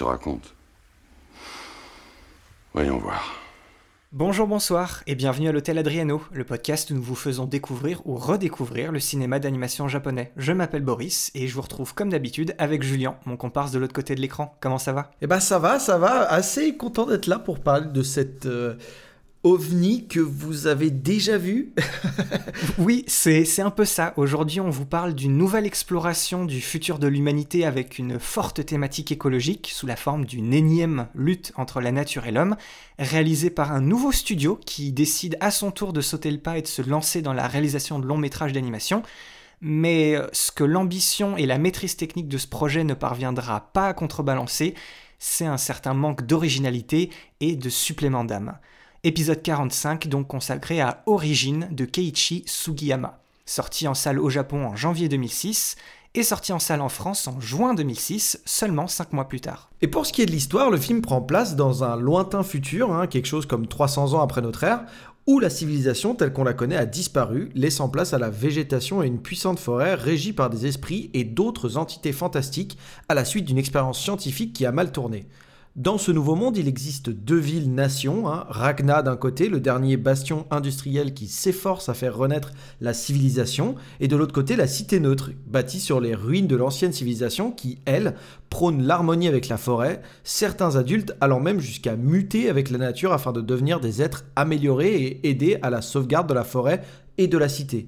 Te raconte. Voyons voir. Bonjour, bonsoir et bienvenue à l'Hôtel Adriano, le podcast où nous vous faisons découvrir ou redécouvrir le cinéma d'animation japonais. Je m'appelle Boris et je vous retrouve comme d'habitude avec Julien, mon comparse de l'autre côté de l'écran. Comment ça va? Eh ben ça va, ça va. Assez content d'être là pour parler de cette euh, ovni que vous avez déjà vu. Oui, c'est un peu ça. Aujourd'hui, on vous parle d'une nouvelle exploration du futur de l'humanité avec une forte thématique écologique sous la forme d'une énième lutte entre la nature et l'homme, réalisée par un nouveau studio qui décide à son tour de sauter le pas et de se lancer dans la réalisation de longs métrages d'animation. Mais euh, ce que l'ambition et la maîtrise technique de ce projet ne parviendra pas à contrebalancer, c'est un certain manque d'originalité et de supplément d'âme. Épisode 45 donc consacré à Origine de Keiichi Sugiyama, sorti en salle au Japon en janvier 2006 et sorti en salle en France en juin 2006, seulement 5 mois plus tard. Et pour ce qui est de l'histoire, le film prend place dans un lointain futur, hein, quelque chose comme 300 ans après notre ère, où la civilisation telle qu'on la connaît a disparu, laissant place à la végétation et une puissante forêt régie par des esprits et d'autres entités fantastiques à la suite d'une expérience scientifique qui a mal tourné. Dans ce nouveau monde, il existe deux villes-nations, hein, Ragna d'un côté, le dernier bastion industriel qui s'efforce à faire renaître la civilisation, et de l'autre côté, la cité neutre, bâtie sur les ruines de l'ancienne civilisation qui, elle, prône l'harmonie avec la forêt, certains adultes allant même jusqu'à muter avec la nature afin de devenir des êtres améliorés et aider à la sauvegarde de la forêt et de la cité.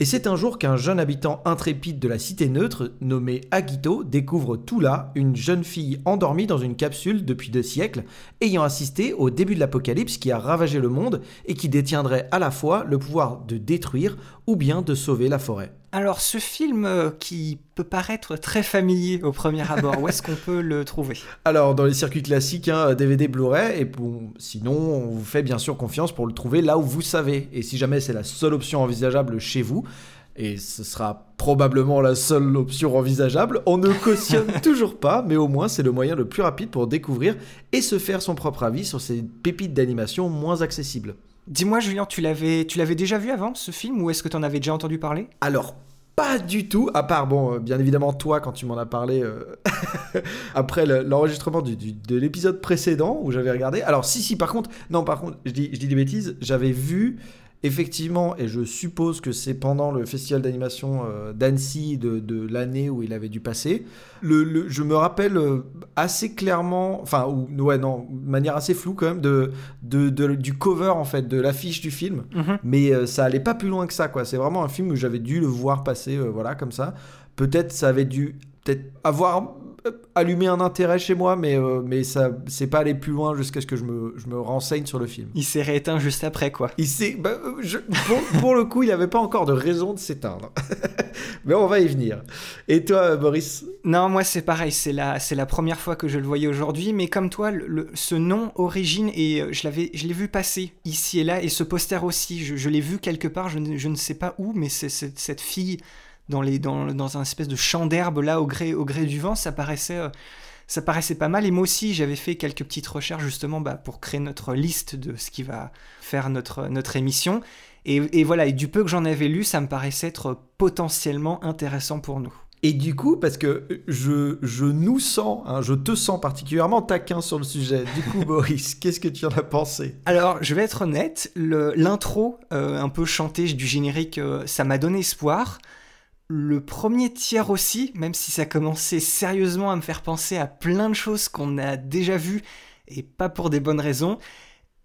Et c'est un jour qu'un jeune habitant intrépide de la cité neutre, nommé Agito, découvre tout là une jeune fille endormie dans une capsule depuis deux siècles, ayant assisté au début de l'apocalypse qui a ravagé le monde et qui détiendrait à la fois le pouvoir de détruire ou bien de sauver la forêt. Alors ce film euh, qui peut paraître très familier au premier abord, où est-ce qu'on peut le trouver? Alors, dans les circuits classiques, hein, DVD, Blu-ray, et bon, sinon, on vous fait bien sûr confiance pour le trouver là où vous savez. Et si jamais c'est la seule option envisageable chez vous, et ce sera probablement la seule option envisageable, on ne cautionne toujours pas, mais au moins c'est le moyen le plus rapide pour découvrir et se faire son propre avis sur ces pépites d'animation moins accessibles. Dis-moi Julien, tu l'avais déjà vu avant ce film ou est-ce que tu en avais déjà entendu parler? Alors, pas du tout, à part, bon, euh, bien évidemment, toi, quand tu m'en as parlé euh, après le- l'enregistrement de l'épisode précédent où j'avais regardé. Alors, si, si, par contre, non, par contre, je dis des bêtises, j'avais vu, effectivement, et je suppose que c'est pendant le festival d'animation euh, d'Annecy de, de l'année où il avait dû passer. Le, le- je me rappelle euh, assez clairement, enfin, ou, ouais, non, de manière assez floue quand même, de, de, de- du cover, en fait, de l'affiche du film. Mais euh, ça allait pas plus loin que ça quoi. C'est vraiment un film où j'avais dû le voir passer euh, voilà comme ça. Peut-être ça avait dû peut-être avoir allumé un intérêt chez moi mais euh, mais ça c'est pas allé plus loin jusqu'à ce que je me, je me renseigne sur le film. Il s'est rééteint juste après quoi. il s'est bah, euh, je- pour, pour le coup il avait pas encore de raison de s'éteindre. Mais on va y venir. Et toi Boris? Non, moi c'est pareil, c'est la, c'est la première fois que je le voyais aujourd'hui, mais comme toi, le, le- ce nom Origine, et euh, je l'avais, je l'ai vu passer ici et là, et ce poster aussi, je, je l'ai vu quelque part, je ne, je ne sais pas où, mais c'est, c'est- cette fille dans, les, dans, dans un espèce de champ d'herbe là au gré, au gré du vent, ça paraissait, euh, ça paraissait pas mal. Et moi aussi, j'avais fait quelques petites recherches justement bah, pour créer notre liste de ce qui va faire notre, notre émission. Et, et voilà, et du peu que j'en avais lu, ça me paraissait être potentiellement intéressant pour nous. et du coup, parce que je, je nous sens, hein, je te sens particulièrement taquin sur le sujet. Du coup, Boris, qu'est-ce que tu en as pensé? Alors, je vais être honnête, l'intro euh, un peu chanté du générique, euh, ça m'a donné espoir. Le premier tiers aussi, même si ça commençait sérieusement à me faire penser à plein de choses qu'on a déjà vues, et pas pour des bonnes raisons.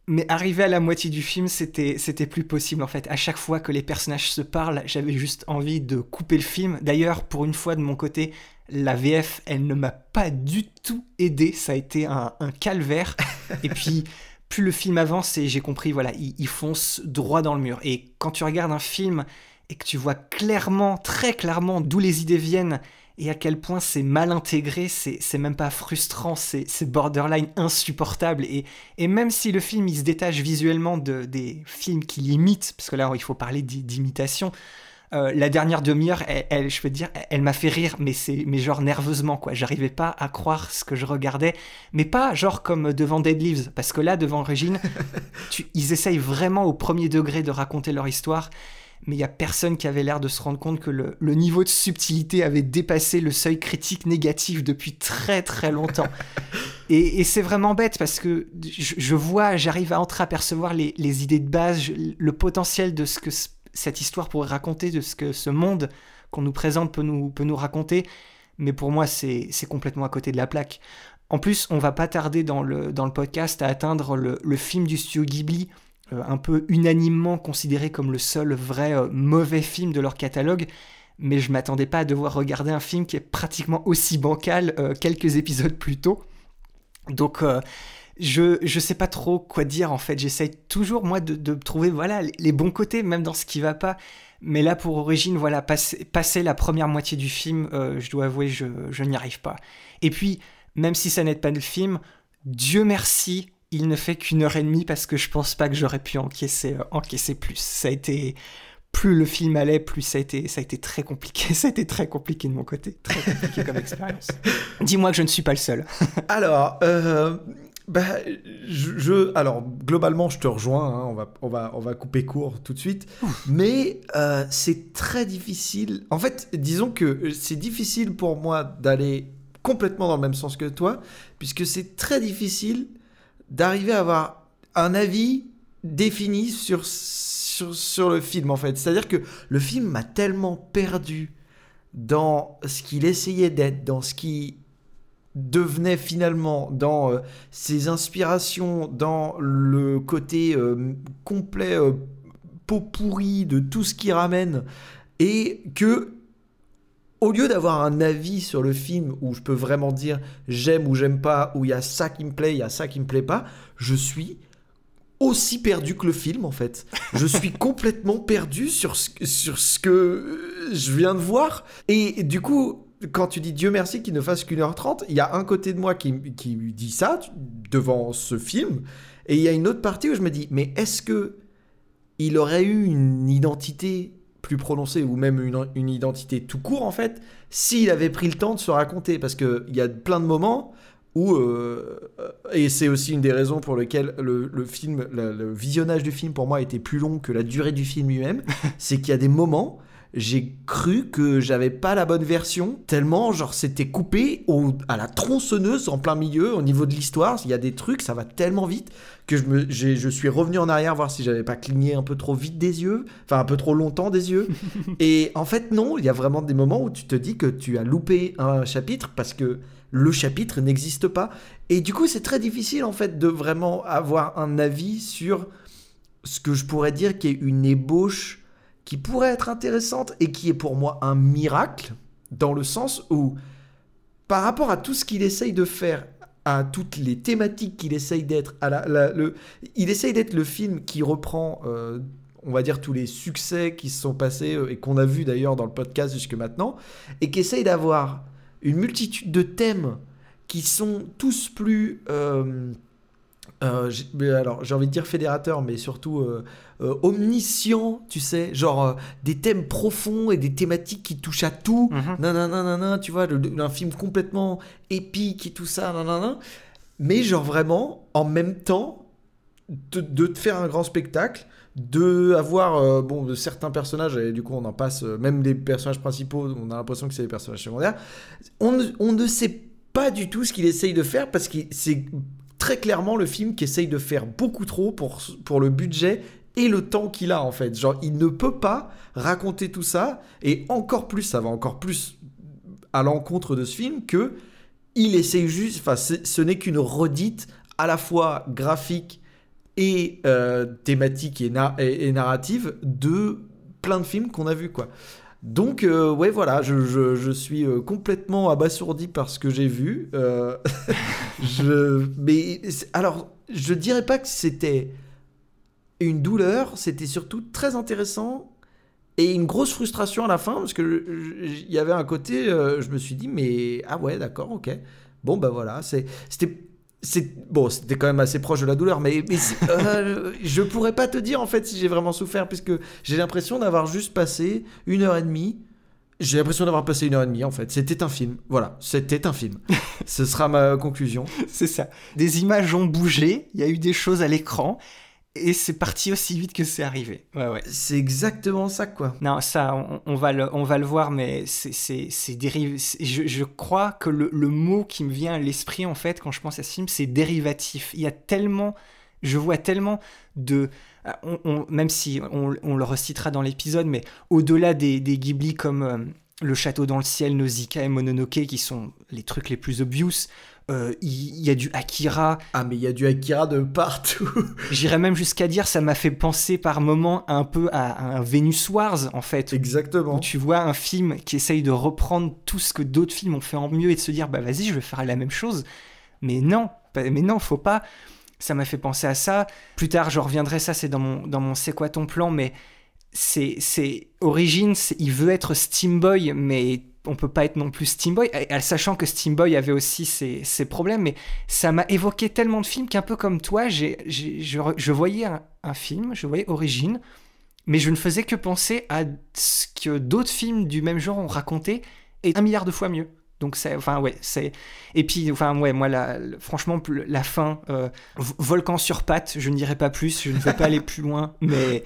Mais arrivé à la moitié du film, c'était c'était plus possible en fait. À chaque fois que les personnages se parlent, j'avais juste envie de couper le film. D'ailleurs, pour une fois de mon côté, la VF, elle ne m'a pas du tout aidé. Ça a été un, un calvaire. Et puis, plus le film avance, et j'ai compris, voilà, il, il fonce droit dans le mur. Et quand tu regardes un film et que tu vois clairement, très clairement, d'où les idées viennent, et à quel point c'est mal intégré, c'est même pas frustrant, c'est borderline insupportable. Et, et, même si le film il se détache visuellement de, des films qui l'imitent, parce que là il faut parler d'imitation, euh, la dernière demi-heure, elle, je peux dire, elle, m'a fait rire, mais c'est, mais genre nerveusement quoi. J'arrivais pas à croire ce que je regardais, mais pas genre comme devant Dead Leaves, parce que là devant Régine, ils essayent vraiment au premier degré de raconter leur histoire, mais il y a personne qui avait l'air de se rendre compte que le, niveau de subtilité avait dépassé le seuil critique négatif depuis très très longtemps. et, c'est vraiment bête parce que je, vois, j'arrive à entreapercevoir les, les idées de base, le potentiel de ce que cette histoire pourrait raconter, de ce que ce monde qu'on nous présente peut nous, peut nous raconter. Mais pour moi, c'est complètement à côté de la plaque. En plus, on va pas tarder dans le, dans le podcast à atteindre le, le film du studio Ghibli, un peu unanimement considéré comme le seul vrai euh, mauvais film de leur catalogue. Mais je m'attendais pas à devoir regarder un film qui est pratiquement aussi bancal euh, quelques épisodes plus tôt. Donc je je sais pas trop quoi dire en fait. J'essaye toujours moi de, trouver voilà les bons côtés même dans ce qui va pas. Mais là pour Origine voilà passer, la première moitié du film, euh, je dois avouer je, je n'y arrive pas. Et puis même si ça n'aide pas le film, Dieu merci il ne fait qu'une heure et demie parce que je pense pas que j'aurais pu encaisser euh, encaisser plus. Ça a été plus le film allait, plus ça a été, ça a été très compliqué. Ça a été très compliqué de mon côté. Très compliqué comme expérience. Dis-moi que je ne suis pas le seul. Alors, euh, bah, je, alors globalement, je te rejoins. Hein, on va, on va, on va couper court tout de suite. Mais euh, c'est très difficile. En fait, disons que c'est difficile pour moi d'aller complètement dans le même sens que toi, puisque c'est très difficile d'arriver à avoir un avis défini sur, sur, sur le film en fait. C'est-à-dire que le film m'a tellement perdu dans ce qu'il essayait d'être, dans ce qui devenait finalement dans euh, ses inspirations, dans le côté euh, complet euh, pot pourri de tout ce qui ramène, et que au lieu d'avoir un avis sur le film où je peux vraiment dire j'aime ou j'aime pas, où il y a ça qui me plaît, il y a ça qui me plaît pas, je suis aussi perdu que le film en fait. Je suis complètement perdu sur ce, sur ce que je viens de voir. Et du coup, quand tu dis Dieu merci qu'il ne fasse qu'une heure trente, il y a un côté de moi qui, qui dit ça devant ce film, et il y a une autre partie où je me dis, mais est-ce que il aurait eu une identité plus prononcée, ou même une, une identité tout court en fait, s'il avait pris le temps de se raconter. Parce qu'il y a plein de moments où, euh, et c'est aussi une des raisons pour lesquelles le, le film, le, visionnage du film pour moi était plus long que la durée du film lui-même, c'est qu'il y a des moments j'ai cru que j'avais pas la bonne version, tellement genre c'était coupé au, à la tronçonneuse en plein milieu au niveau de l'histoire. Il y a des trucs, ça va tellement vite que je, me, je suis revenu en arrière voir si j'avais pas cligné un peu trop vite des yeux, enfin un peu trop longtemps des yeux. Et en fait non, il y a vraiment des moments où tu te dis que tu as loupé un chapitre parce que le chapitre n'existe pas. Et du coup c'est très difficile en fait de vraiment avoir un avis sur ce que je pourrais dire qui est une ébauche qui pourrait être intéressante et qui est pour moi un miracle, dans le sens où, par rapport à tout ce qu'il essaye de faire, à toutes les thématiques qu'il essaye d'être, il essaye d'être le film qui reprend, euh, on va dire, tous les succès qui se sont passés euh, et qu'on a vu d'ailleurs dans le podcast jusque maintenant, et qui essaye d'avoir une multitude de thèmes qui sont tous plus... Euh, alors j'ai envie de dire fédérateur, mais surtout euh, omniscient, tu sais, genre euh, des thèmes profonds et des thématiques qui touchent à tout. Mm tu vois, un film complètement épique et tout ça, nanana. Mais genre vraiment, en même temps, de, te faire un grand spectacle, de avoir euh, bon de certains personnages et du coup on en passe même les personnages principaux on a l'impression que c'est des personnages secondaires on on ne sait pas du tout ce qu'il essaye de faire parce que c'est très clairement le film qui essaye de faire beaucoup trop pour, pour le budget et le temps qu'il a en fait. Genre, il ne peut pas raconter tout ça, et encore plus, ça va encore plus à l'encontre de ce film, que il essaye juste, enfin, ce n'est qu'une redite à la fois graphique et euh, thématique et, et, narrative de plein de films qu'on a vus, quoi. Donc, euh, ouais, voilà, je, je, suis euh, complètement abasourdi par ce que j'ai vu. je, mais alors, je dirais pas que c'était une douleur, c'était surtout très intéressant Et une grosse frustration à la fin, parce que il y avait un côté, euh, je me suis dit, mais ah ouais, d'accord, ok. Bon, ben voilà, c'était c'est bon, c'était quand même assez proche de la douleur, mais, mais euh, je pourrais pas te dire en fait si j'ai vraiment souffert, puisque j'ai l'impression d'avoir juste passé une heure et demie. J'ai l'impression d'avoir passé une heure et demie en fait. C'était un film. Voilà, c'était un film. Ce sera ma conclusion. C'est ça. Des images ont bougé, il y a eu des choses à l'écran et c'est parti aussi vite que c'est arrivé. Ouais, ouais. C'est exactement ça, quoi. Non, ça, on, va, le, on va le voir, mais c'est dérivé. Je, je, crois que le, le, mot qui me vient à l'esprit, en fait, quand je pense à ce film, c'est dérivatif. Il y a tellement. Je vois tellement de. On, même si on, on, le recitera dans l'épisode, mais au-delà des, des, Ghibli comme euh, Le Château dans le ciel, Nausicaa et Mononoke, qui sont les trucs les plus obvious, euh, il y, a du Akira. Ah, mais il y a du Akira de partout. J'irais même jusqu'à dire, ça m'a fait penser par moments un peu à, un Venus Wars, en fait. Exactement. Où tu vois un film qui essaye de reprendre tout ce que d'autres films ont fait en mieux et de se dire, bah vas-y, je vais faire la même chose. Mais non, mais non, faut pas. Ça m'a fait penser à ça. Plus tard, je reviendrai, ça c'est dans mon, dans mon C'est quoi ton plan, mais c'est, c'est Origins, il veut être Steam Boy, mais on peut pas être non plus Steamboy, sachant que Steamboy avait aussi ses, problèmes, mais ça m'a évoqué tellement de films qu'un peu comme toi, je, voyais un, film, je voyais Origine, mais je ne faisais que penser à ce que d'autres films du même genre ont raconté, et un milliard de fois mieux. Donc c'est, enfin ouais, c'est et puis enfin ouais, moi la, franchement la fin, euh, volcan sur pattes, je ne dirai pas plus, je ne veux pas aller plus loin, mais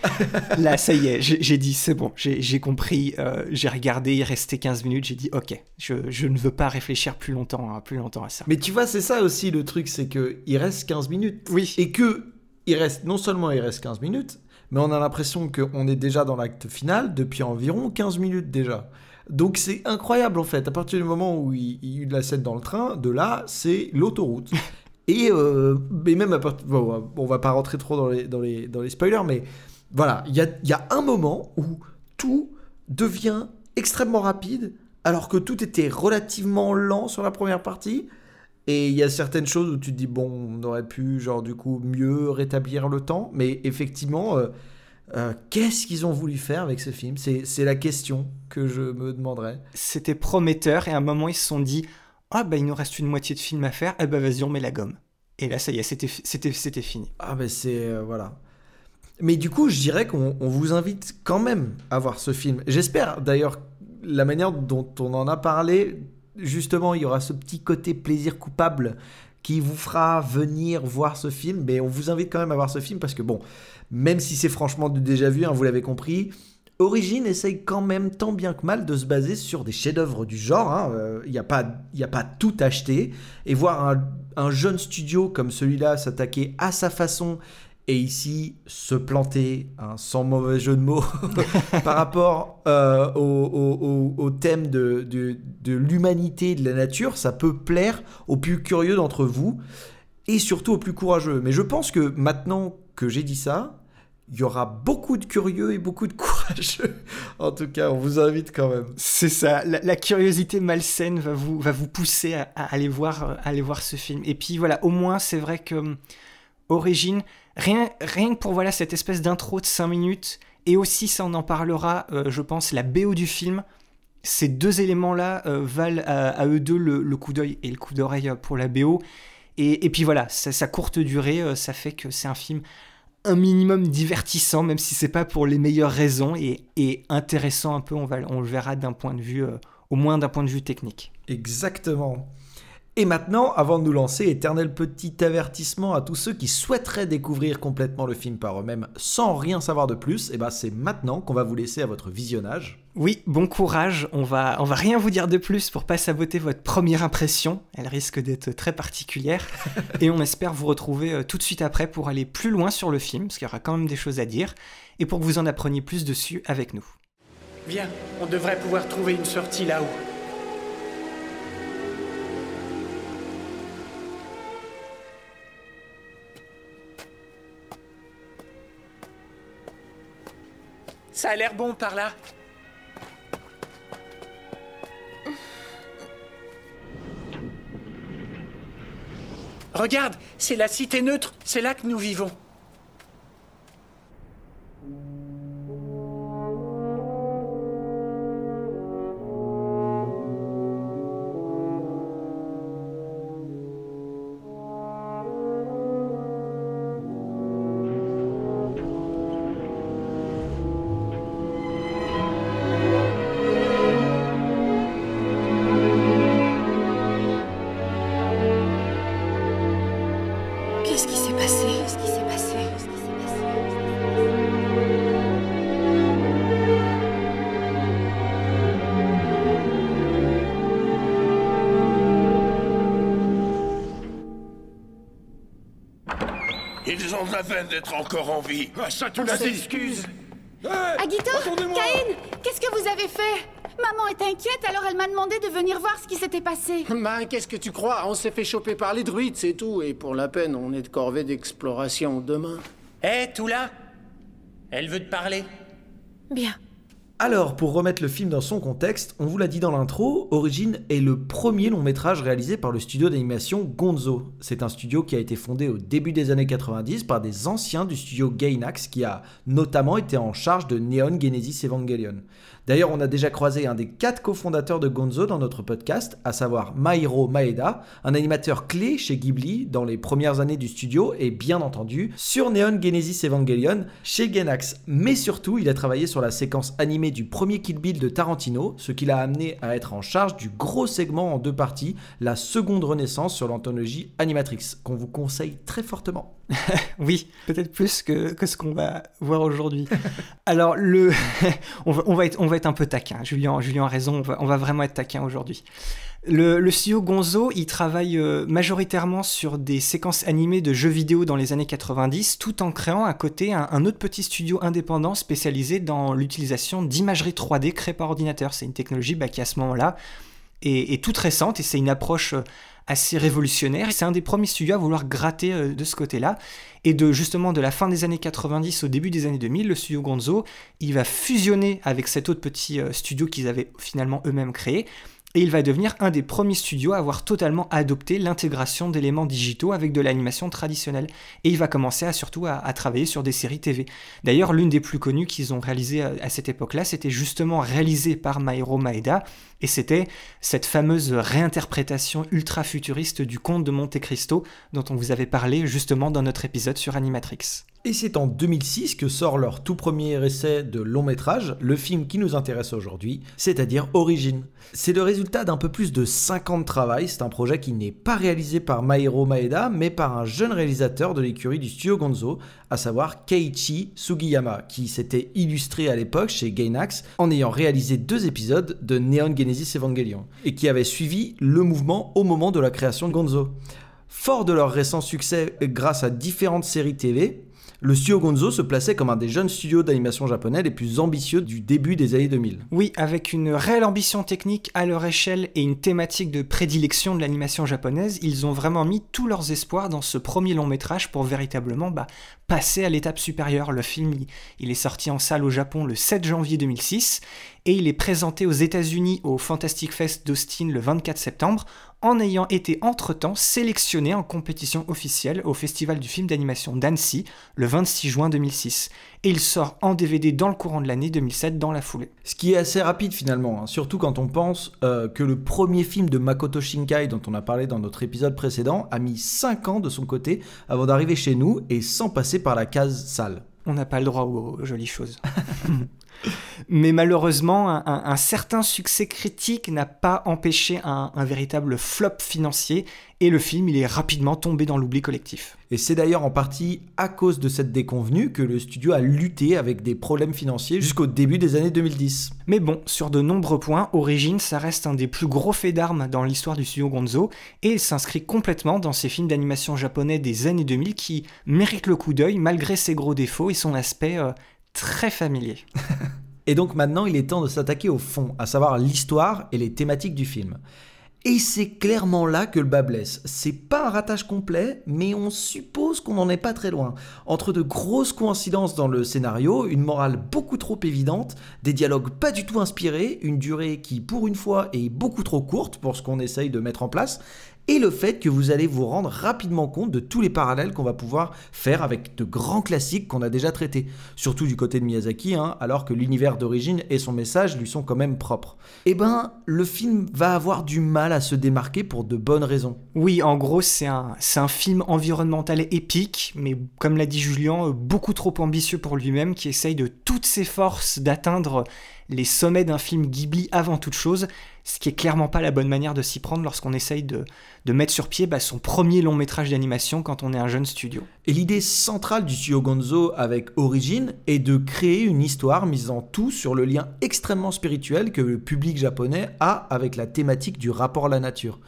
là ça y est, j'ai dit c'est bon, j'ai compris, euh, j'ai regardé, il restait 15 minutes, j'ai dit ok, je, je, ne veux pas réfléchir plus longtemps, plus longtemps à ça. Mais tu vois, c'est ça aussi le truc, c'est que il reste 15 minutes. Oui. Et que il reste non seulement il reste 15 minutes, mais on a l'impression qu'on est déjà dans l'acte final depuis environ 15 minutes déjà. Donc c'est incroyable en fait. À partir du moment où il, y a eu de la scène dans le train, de là, c'est l'autoroute. Et euh, mais même à partir, bon, on va pas rentrer trop dans les, dans les, dans les spoilers, mais voilà, il y a, y a un moment où tout devient extrêmement rapide, alors que tout était relativement lent sur la première partie. Et il y a certaines choses où tu te dis, bon, on aurait pu, genre, du coup, mieux rétablir le temps. Mais effectivement, euh, euh, qu'est-ce qu'ils ont voulu faire avec ce film? C'est la question que je me demanderais. C'était prometteur et à un moment ils se sont dit Ah bah il nous reste une moitié de film à faire, eh bah vas-y on met la gomme. Et là ça y est, c'était fini. Ah bah c'est... Euh, voilà. Mais du coup je dirais qu'on vous invite quand même à voir ce film. J'espère d'ailleurs la manière dont on en a parlé, justement il y aura ce petit côté plaisir coupable qui vous fera venir voir ce film. Mais on vous invite quand même à voir ce film parce que bon même si c'est franchement déjà vu, hein, vous l'avez compris. Origine essaye quand même tant bien que mal de se baser sur des chefs-d'œuvre du genre. Il hein. n'y euh, a, pas, a pas tout acheté. Et voir un, jeune studio comme celui-là s'attaquer à sa façon et ici se planter, hein, sans mauvais jeu de mots, par rapport euh, au, thème de, de, de l'humanité et de la nature, ça peut plaire aux plus curieux d'entre vous et surtout aux plus courageux. Mais je pense que maintenant que j'ai dit ça, il y aura beaucoup de curieux et beaucoup de courageux. en tout cas, on vous invite quand même. C'est ça, la, curiosité malsaine va vous, va vous pousser à, aller voir, aller voir ce film. Et puis voilà, au moins, c'est vrai que hum, Origine, rien, rien que pour voilà, cette espèce d'intro de 5 minutes, et aussi, ça en parlera, euh, je pense, la BO du film, ces deux éléments-là euh, valent à, eux deux le, coup d'œil et le coup d'oreille pour la BO. Et, puis voilà, sa courte durée, euh, ça fait que c'est un film un minimum divertissant, même si c'est pas pour les meilleures raisons, et, intéressant un peu, on, va, on le verra d'un point de vue, euh, au moins d'un point de vue technique. Exactement. Et maintenant, avant de nous lancer, éternel petit avertissement à tous ceux qui souhaiteraient découvrir complètement le film par eux-mêmes sans rien savoir de plus, et eh ben c'est maintenant qu'on va vous laisser à votre visionnage. Oui, bon courage, on va, on va rien vous dire de plus pour pas saboter votre première impression, elle risque d'être très particulière, et on espère vous retrouver euh, tout de suite après pour aller plus loin sur le film, parce qu'il y aura quand même des choses à dire, et pour que vous en appreniez plus dessus avec nous. Viens, on devrait pouvoir trouver une sortie là-haut. Ça a l'air bon par là. Regarde, c'est la cité neutre, c'est là que nous vivons. Ont la peine d'être encore en vie. Ah, ça, tu l'as Excuse. Agito Caïn Qu'est-ce que vous avez fait? Maman est inquiète, alors elle m'a demandé de venir voir ce qui s'était passé. Ben, qu'est-ce que tu crois? On s'est fait choper par les druides, c'est tout. Et pour la peine, on est de corvée d'exploration demain. Hé, tout là Elle veut te parler. Bien. Alors, pour remettre le film dans son contexte, on vous l'a dit dans l'intro, Origin est le premier long métrage réalisé par le studio d'animation Gonzo. C'est un studio qui a été fondé au début des années 90 par des anciens du studio Gainax qui a notamment été en charge de Neon Genesis Evangelion. D'ailleurs, on a déjà croisé un des quatre cofondateurs de Gonzo dans notre podcast, à savoir Mairo Maeda, un animateur clé chez Ghibli dans les premières années du studio et bien entendu sur Neon Genesis Evangelion chez Gainax. Mais surtout, il a travaillé sur la séquence animée du premier Kill Bill de Tarantino, ce qui l'a amené à être en charge du gros segment en deux parties, la seconde renaissance sur l'anthologie Animatrix, qu'on vous conseille très fortement. Oui, peut-être plus que, que ce qu'on va voir aujourd'hui. Alors, le... on, va, on, va être, on va être un peu taquin. Julien, a raison, on va, va vraiment être taquin aujourd'hui. Le, le studio Gonzo, il travaille euh, majoritairement sur des séquences animées de jeux vidéo dans les années 90, tout en créant à côté un, autre petit studio indépendant spécialisé dans l'utilisation d'imagerie 3D créée par ordinateur. C'est une technologie bah, qui, à ce moment-là, est, est toute récente et c'est une approche euh, assez révolutionnaire. C'est un des premiers studios à vouloir gratter euh, de ce côté-là. Et de justement de la fin des années 90 au début des années 2000, le studio Gonzo, il va fusionner avec cet autre petit euh, studio qu'ils avaient finalement eux-mêmes créé. Et il va devenir un des premiers studios à avoir totalement adopté l'intégration d'éléments digitaux avec de l'animation traditionnelle. Et il va commencer à, surtout à, travailler sur des séries TV. D'ailleurs, l'une des plus connues qu'ils ont réalisées à, cette époque-là, c'était justement réalisée par Mairo Maeda, et c'était cette fameuse réinterprétation ultra futuriste du conte de Monte Cristo dont on vous avait parlé justement dans notre épisode sur Animatrix. Et c'est en 2006 que sort leur tout premier essai de long métrage, le film qui nous intéresse aujourd'hui, c'est-à-dire Origin. C'est le résultat d'un peu plus de 5 ans de travail, c'est un projet qui n'est pas réalisé par Mairo Maeda, mais par un jeune réalisateur de l'écurie du studio Gonzo, à savoir Keiichi Sugiyama, qui s'était illustré à l'époque chez Gainax en ayant réalisé deux épisodes de Neon Genesis Evangelion, et qui avait suivi le mouvement au moment de la création de Gonzo. Fort de leur récent succès grâce à différentes séries TV, le studio Gonzo se plaçait comme un des jeunes studios d'animation japonais les plus ambitieux du début des années 2000. Oui, avec une réelle ambition technique à leur échelle et une thématique de prédilection de l'animation japonaise, ils ont vraiment mis tous leurs espoirs dans ce premier long métrage pour véritablement bah, passer à l'étape supérieure. Le film, il, est sorti en salle au Japon le 7 janvier 2006 et il est présenté aux États-Unis au Fantastic Fest d'Austin le 24 septembre en ayant été entre-temps sélectionné en compétition officielle au Festival du film d'animation d'Annecy le 26 juin 2006. Et il sort en DVD dans le courant de l'année 2007 dans la foulée. Ce qui est assez rapide finalement, hein, surtout quand on pense euh, que le premier film de Makoto Shinkai dont on a parlé dans notre épisode précédent a mis 5 ans de son côté avant d'arriver chez nous et sans passer par la case salle. On n'a pas le droit aux jolies choses. Mais malheureusement, un, un, un, certain succès critique n'a pas empêché un, un, véritable flop financier et le film il est rapidement tombé dans l'oubli collectif. Et c'est d'ailleurs en partie à cause de cette déconvenue que le studio a lutté avec des problèmes financiers jusqu'au début des années 2010. Mais bon, sur de nombreux points, Origin, ça reste un des plus gros faits d'armes dans l'histoire du studio Gonzo et il s'inscrit complètement dans ces films d'animation japonais des années 2000 qui méritent le coup d'œil malgré ses gros défauts et son aspect euh, très familier. et donc maintenant, il est temps de s'attaquer au fond, à savoir l'histoire et les thématiques du film. Et c'est clairement là que le bas blesse. C'est pas un ratage complet, mais on suppose qu'on n'en est pas très loin. Entre de grosses coïncidences dans le scénario, une morale beaucoup trop évidente, des dialogues pas du tout inspirés, une durée qui pour une fois est beaucoup trop courte pour ce qu'on essaye de mettre en place, et le fait que vous allez vous rendre rapidement compte de tous les parallèles qu'on va pouvoir faire avec de grands classiques qu'on a déjà traités, surtout du côté de Miyazaki, hein, alors que l'univers d'origine et son message lui sont quand même propres. Eh ben, le film va avoir du mal à se démarquer pour de bonnes raisons. Oui, en gros, c'est un, un film environnemental épique, mais comme l'a dit Julien, beaucoup trop ambitieux pour lui-même, qui essaye de toutes ses forces d'atteindre les sommets d'un film Ghibli avant toute chose, ce qui est clairement pas la bonne manière de s'y prendre lorsqu'on essaye de, mettre sur pied bah, son premier long métrage d'animation quand on est un jeune studio. Et l'idée centrale du studio Gonzo avec Origin est de créer une histoire misant tout sur le lien extrêmement spirituel que le public japonais a avec la thématique du rapport à la nature.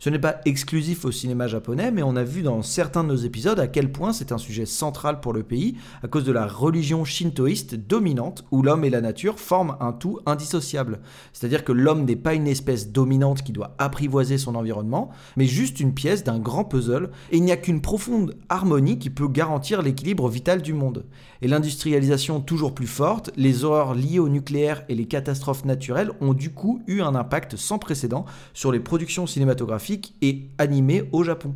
Ce n'est pas exclusif au cinéma japonais, mais on a vu dans certains de nos épisodes à quel point c'est un sujet central pour le pays à cause de la religion shintoïste dominante où l'homme et la nature forment un tout indissociable. C'est-à-dire que l'homme n'est pas une espèce dominante qui doit apprivoiser son environnement, mais juste une pièce d'un grand puzzle, et il n'y a qu'une profonde harmonie qui peut garantir l'équilibre vital du monde. Et l'industrialisation toujours plus forte, les horreurs liées au nucléaire et les catastrophes naturelles ont du coup eu un impact sans précédent sur les productions cinématographiques et animé au Japon.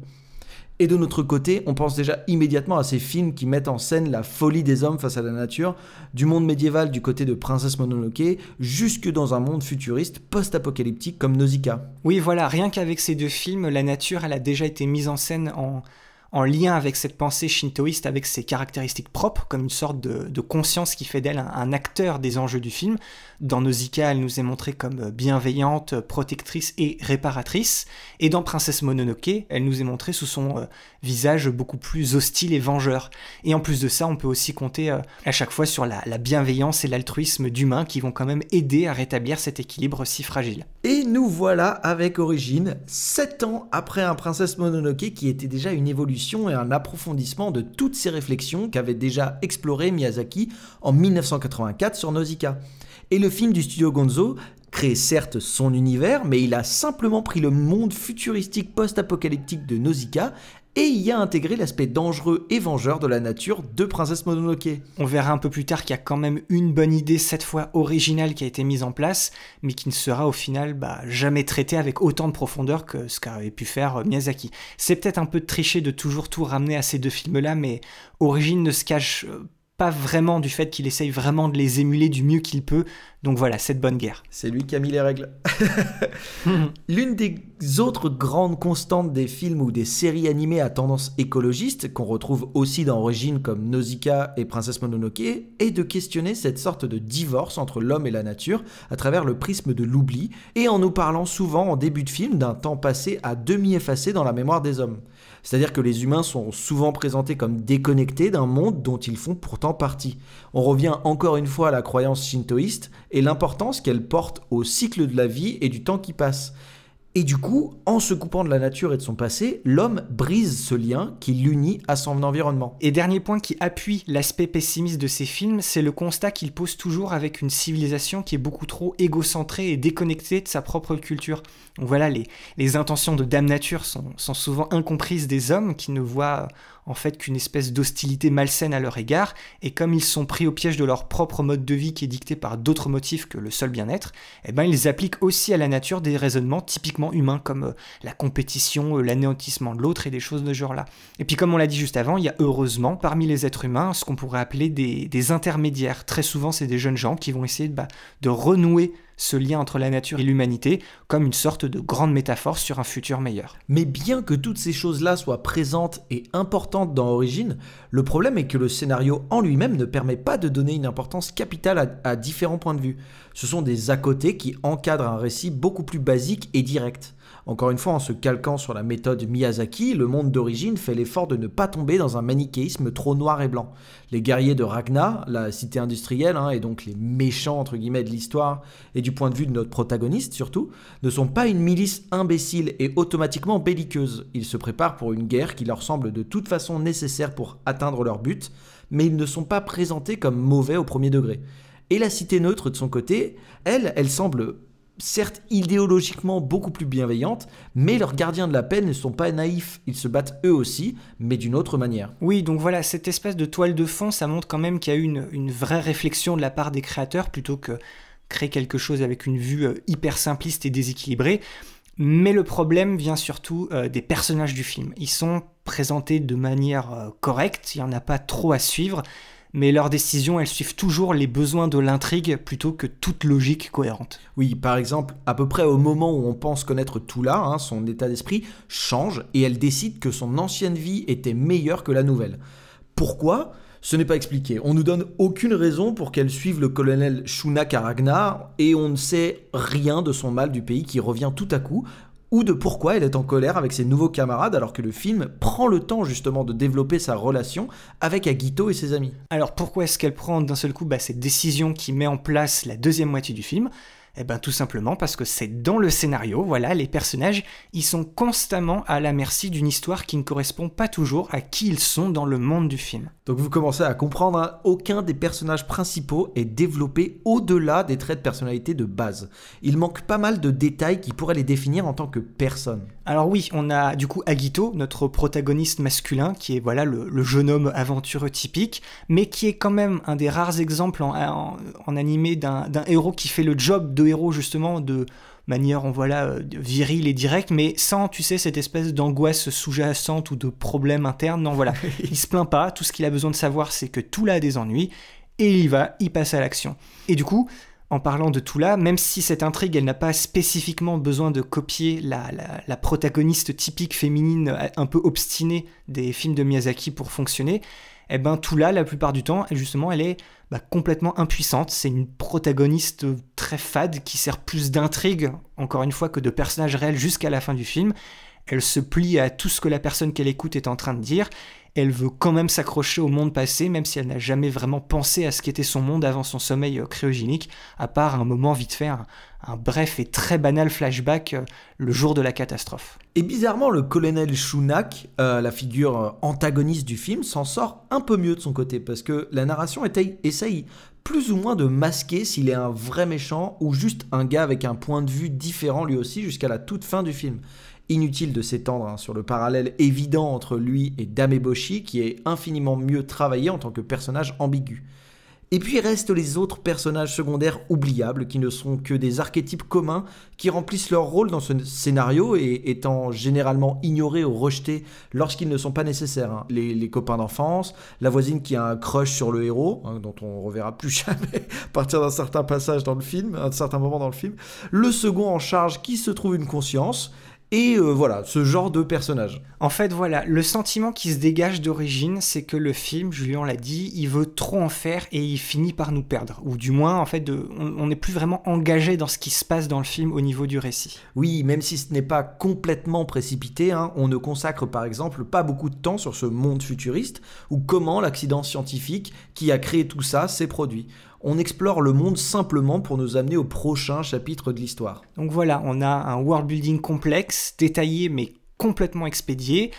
Et de notre côté, on pense déjà immédiatement à ces films qui mettent en scène la folie des hommes face à la nature, du monde médiéval du côté de Princesse Mononoke, jusque dans un monde futuriste post-apocalyptique comme Nausicaa. Oui, voilà, rien qu'avec ces deux films, la nature, elle a déjà été mise en scène en, en lien avec cette pensée shintoïste, avec ses caractéristiques propres, comme une sorte de, conscience qui fait d'elle un, acteur des enjeux du film. Dans Nausicaa, elle nous est montrée comme bienveillante, protectrice et réparatrice, et dans Princesse Mononoke, elle nous est montrée sous son euh, visage beaucoup plus hostile et vengeur. Et en plus de ça, on peut aussi compter euh, à chaque fois sur la, la bienveillance et l'altruisme d'humains qui vont quand même aider à rétablir cet équilibre si fragile. Et nous voilà avec Origine, 7 ans après un Princesse Mononoke qui était déjà une évolution et un approfondissement de toutes ces réflexions qu'avait déjà exploré Miyazaki en 1984 sur Nausicaa. Et le film du studio Gonzo crée certes son univers, mais il a simplement pris le monde futuristique post-apocalyptique de Nausicaa et y a intégré l'aspect dangereux et vengeur de la nature de Princesse Mononoke. On verra un peu plus tard qu'il y a quand même une bonne idée, cette fois originale, qui a été mise en place, mais qui ne sera au final bah, jamais traitée avec autant de profondeur que ce qu'avait pu faire Miyazaki. C'est peut-être un peu triché de toujours tout ramener à ces deux films-là, mais Origine ne se cache euh, pas vraiment du fait qu'il essaye vraiment de les émuler du mieux qu'il peut. Donc voilà, cette bonne guerre. C'est lui qui a mis les règles. L'une des autres grandes constantes des films ou des séries animées à tendance écologiste, qu'on retrouve aussi dans Origine comme Nausicaa et Princesse Mononoke, est de questionner cette sorte de divorce entre l'homme et la nature à travers le prisme de l'oubli et en nous parlant souvent en début de film d'un temps passé à demi effacé dans la mémoire des hommes. C'est-à-dire que les humains sont souvent présentés comme déconnectés d'un monde dont ils font pourtant partie. On revient encore une fois à la croyance shintoïste et l'importance qu'elle porte au cycle de la vie et du temps qui passe. Et du coup, en se coupant de la nature et de son passé, l'homme brise ce lien qui l'unit à son environnement. Et dernier point qui appuie l'aspect pessimiste de ces films, c'est le constat qu'il pose toujours avec une civilisation qui est beaucoup trop égocentrée et déconnectée de sa propre culture. Donc voilà, les, intentions de Dame Nature sont, sont souvent incomprises des hommes qui ne voient en fait qu'une espèce d'hostilité malsaine à leur égard, et comme ils sont pris au piège de leur propre mode de vie qui est dicté par d'autres motifs que le seul bien-être, eh ben ils appliquent aussi à la nature des raisonnements typiquement humains comme euh, la compétition, euh, l'anéantissement de l'autre et des choses de ce genre-là. Et puis comme on l'a dit juste avant, il y a heureusement parmi les êtres humains ce qu'on pourrait appeler des, intermédiaires. Très souvent c'est des jeunes gens qui vont essayer de, bah, de renouer ce lien entre la nature et l'humanité comme une sorte de grande métaphore sur un futur meilleur. Mais bien que toutes ces choses-là soient présentes et importantes dans Origine, le problème est que le scénario en lui-même ne permet pas de donner une importance capitale à, à différents points de vue. Ce sont des à côté qui encadrent un récit beaucoup plus basique et direct. Encore une fois, en se calquant sur la méthode Miyazaki, le monde d'origine fait l'effort de ne pas tomber dans un manichéisme trop noir et blanc. Les guerriers de Ragna, la cité industrielle, hein, et donc les méchants guillemets de l'histoire, et du point de vue de notre protagoniste surtout, ne sont pas une milice imbécile et automatiquement belliqueuse. Ils se préparent pour une guerre qui leur semble de toute façon nécessaire pour atteindre leur but, mais ils ne sont pas présentés comme mauvais au premier degré. Et la cité neutre de son côté, elle, elle semble certes idéologiquement beaucoup plus bienveillantes, mais leurs gardiens de la paix ne sont pas naïfs, ils se battent eux aussi, mais d'une autre manière. Oui, donc voilà, cette espèce de toile de fond, ça montre quand même qu'il y a eu une, vraie réflexion de la part des créateurs, plutôt que créer quelque chose avec une vue euh, hyper simpliste et déséquilibrée. Mais le problème vient surtout euh, des personnages du film. Ils sont présentés de manière euh, correcte, il n'y en a pas trop à suivre, mais leurs décisions, elles suivent toujours les besoins de l'intrigue plutôt que toute logique cohérente. Oui, par exemple, à peu près au moment où on pense connaître tout là, hein, son état d'esprit change et elle décide que son ancienne vie était meilleure que la nouvelle. Pourquoi? Ce n'est pas expliqué. On nous donne aucune raison pour qu'elle suive le colonel Shuna Karagnar et on ne sait rien de son mal du pays qui revient tout à coup, ou de pourquoi elle est en colère avec ses nouveaux camarades alors que le film prend le temps justement de développer sa relation avec Agito et ses amis. Alors pourquoi est-ce qu'elle prend d'un seul coup bah, cette décision qui met en place la deuxième moitié du film? Eh ben tout simplement parce que c'est dans le scénario, voilà, les personnages, ils sont constamment à la merci d'une histoire qui ne correspond pas toujours à qui ils sont dans le monde du film. Donc vous commencez à comprendre, hein, aucun des personnages principaux est développé au-delà des traits de personnalité de base. Il manque pas mal de détails qui pourraient les définir en tant que personne. Alors oui, on a du coup Agito, notre protagoniste masculin, qui est voilà le, jeune homme aventureux typique, mais qui est quand même un des rares exemples en, en animé d'un héros qui fait le job de héros justement de manière on voilà euh, virile et directe mais sans tu sais cette espèce d'angoisse sous-jacente ou de problème interne. Non voilà. Il se plaint pas. Tout ce qu'il a besoin de savoir c'est que tout là a des ennuis et il y va il passe à l'action. Et du coup en parlant de tout là, même si cette intrigue, elle n'a pas spécifiquement besoin de copier la, protagoniste typique féminine un peu obstinée des films de Miyazaki pour fonctionner, eh ben tout là, la plupart du temps, justement, elle est bah, complètement impuissante. C'est une protagoniste très fade qui sert plus d'intrigue, encore une fois, que de personnage réel jusqu'à la fin du film. Elle se plie à tout ce que la personne qu'elle écoute est en train de dire. Elle veut quand même s'accrocher au monde passé, même si elle n'a jamais vraiment pensé à ce qu'était son monde avant son sommeil euh, cryogénique, à part un moment vite fait, un, bref et très banal flashback euh, le jour de la catastrophe. Et bizarrement, le colonel Shunak, euh, la figure antagoniste du film, s'en sort un peu mieux de son côté, parce que la narration essaye plus ou moins de masquer s'il est un vrai méchant ou juste un gars avec un point de vue différent lui aussi jusqu'à la toute fin du film. Inutile de s'étendre hein, sur le parallèle évident entre lui et Dameboshi, qui est infiniment mieux travaillé en tant que personnage ambigu. Et puis restent les autres personnages secondaires oubliables, qui ne sont que des archétypes communs qui remplissent leur rôle dans ce scénario et étant généralement ignorés ou rejetés lorsqu'ils ne sont pas nécessaires. Hein. Les, copains d'enfance, la voisine qui a un crush sur le héros, hein, dont on reverra plus jamais à partir d'un certain passage dans le film, un certain moment dans le film, le second en charge qui se trouve une conscience, et euh, voilà, ce genre de personnage. En fait, voilà, le sentiment qui se dégage d'origine, c'est que le film, Julien l'a dit, il veut trop en faire et il finit par nous perdre. Ou du moins, en fait, on n'est plus vraiment engagé dans ce qui se passe dans le film au niveau du récit. Oui, même si ce n'est pas complètement précipité, hein, on ne consacre par exemple pas beaucoup de temps sur ce monde futuriste ou comment l'accident scientifique qui a créé tout ça s'est produit on explore le monde simplement pour nous amener au prochain chapitre de l'histoire. Donc voilà, on a un world building complexe, détaillé mais complètement expédié.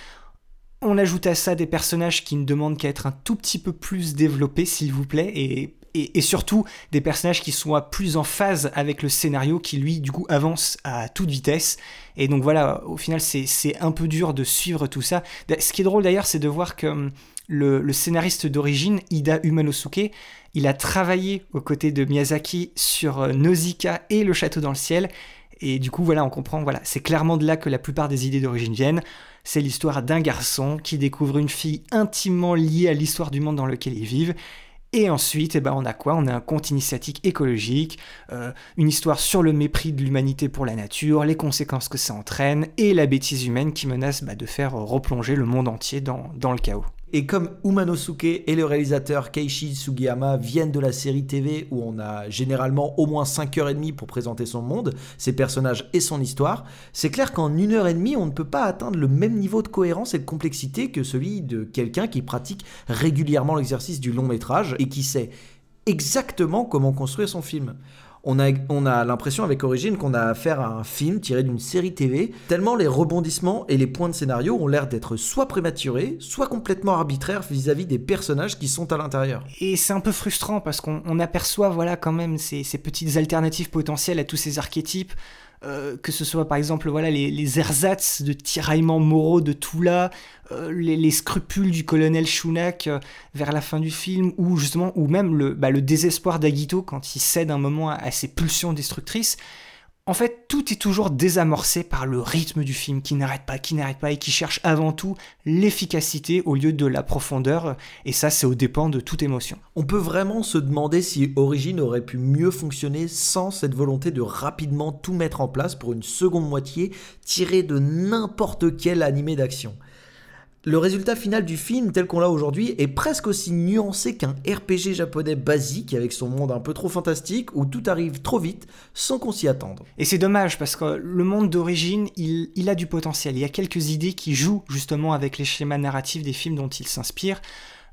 On ajoute à ça des personnages qui ne demandent qu'à être un tout petit peu plus développés, s'il vous plaît, et, surtout des personnages qui soient plus en phase avec le scénario, qui lui, du coup, avance à toute vitesse. Et donc voilà, au final, c'est un peu dur de suivre tout ça. Ce qui est drôle d'ailleurs, c'est de voir que hum, le, scénariste d'origine, Ida Umanosuke, il a travaillé aux côtés de Miyazaki sur euh, Nausicaa et Le Château dans le ciel. Et du coup, voilà, on comprend, voilà, c'est clairement de là que la plupart des idées d'origine viennent. C'est l'histoire d'un garçon qui découvre une fille intimement liée à l'histoire du monde dans lequel ils vivent. Et ensuite, eh ben, on a quoi? On a un conte initiatique écologique, euh, une histoire sur le mépris de l'humanité pour la nature, les conséquences que ça entraîne, et la bêtise humaine qui menace bah, de faire replonger le monde entier dans le chaos. Et comme Umanosuke et le réalisateur Keiichi Sugiyama viennent de la série TV où on a généralement au moins 5h30 pour présenter son monde, ses personnages et son histoire, c'est clair qu'en 1h30 on ne peut pas atteindre le même niveau de cohérence et de complexité que celui de quelqu'un qui pratique régulièrement l'exercice du long métrage et qui sait exactement comment construire son film on a, on a l'impression avec Origine qu'on a affaire à un film tiré d'une série TV, tellement les rebondissements et les points de scénario ont l'air d'être soit prématurés, soit complètement arbitraires vis-à-vis des personnages qui sont à l'intérieur. Et c'est un peu frustrant parce qu'on aperçoit voilà quand même ces petites alternatives potentielles à tous ces archétypes. Euh, que ce soit par exemple voilà les, les ersatz de tiraillements moraux de Tula, euh, les, scrupules du colonel Shunak euh, vers la fin du film, ou justement, ou même le, bah, le désespoir d'Agito quand il cède un moment à ses pulsions destructrices. En fait, tout est toujours désamorcé par le rythme du film qui n'arrête pas, qui n'arrête pas et qui cherche avant tout l'efficacité au lieu de la profondeur. Et ça, c'est au dépend de toute émotion. On peut vraiment se demander si Origin aurait pu mieux fonctionner sans cette volonté de rapidement tout mettre en place pour une seconde moitié tirée de n'importe quel animé d'action. Le résultat final du film, tel qu'on l'a aujourd'hui, est presque aussi nuancé qu'un RPG japonais basique avec son monde un peu trop fantastique où tout arrive trop vite sans qu'on s'y attende. Et c'est dommage parce que le monde d'origine, il, a du potentiel. Il y a quelques idées qui jouent justement avec les schémas narratifs des films dont il s'inspire.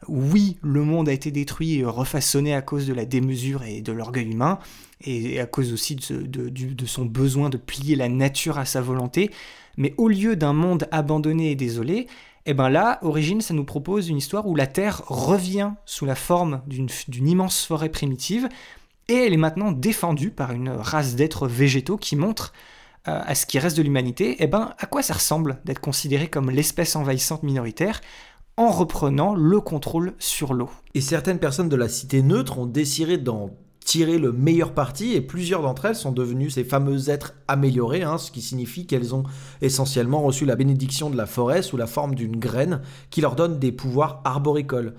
oui, le monde a été détruit et refaçonné à cause de la démesure et de l'orgueil humain, et à cause aussi de, son besoin de plier la nature à sa volonté, mais au lieu d'un monde abandonné et désolé, et eh ben là, Origine, ça nous propose une histoire où la Terre revient sous la forme d'une immense forêt primitive, et elle est maintenant défendue par une race d'êtres végétaux qui montre euh, à ce qui reste de l'humanité, eh ben à quoi ça ressemble d'être considéré comme l'espèce envahissante minoritaire en reprenant le contrôle sur l'eau. Et certaines personnes de la cité neutre ont décidé d'en tirer le meilleur parti et plusieurs d'entre elles sont devenues ces fameux êtres améliorés, hein, ce qui signifie qu'elles ont essentiellement reçu la bénédiction de la forêt sous la forme d'une graine qui leur donne des pouvoirs arboricoles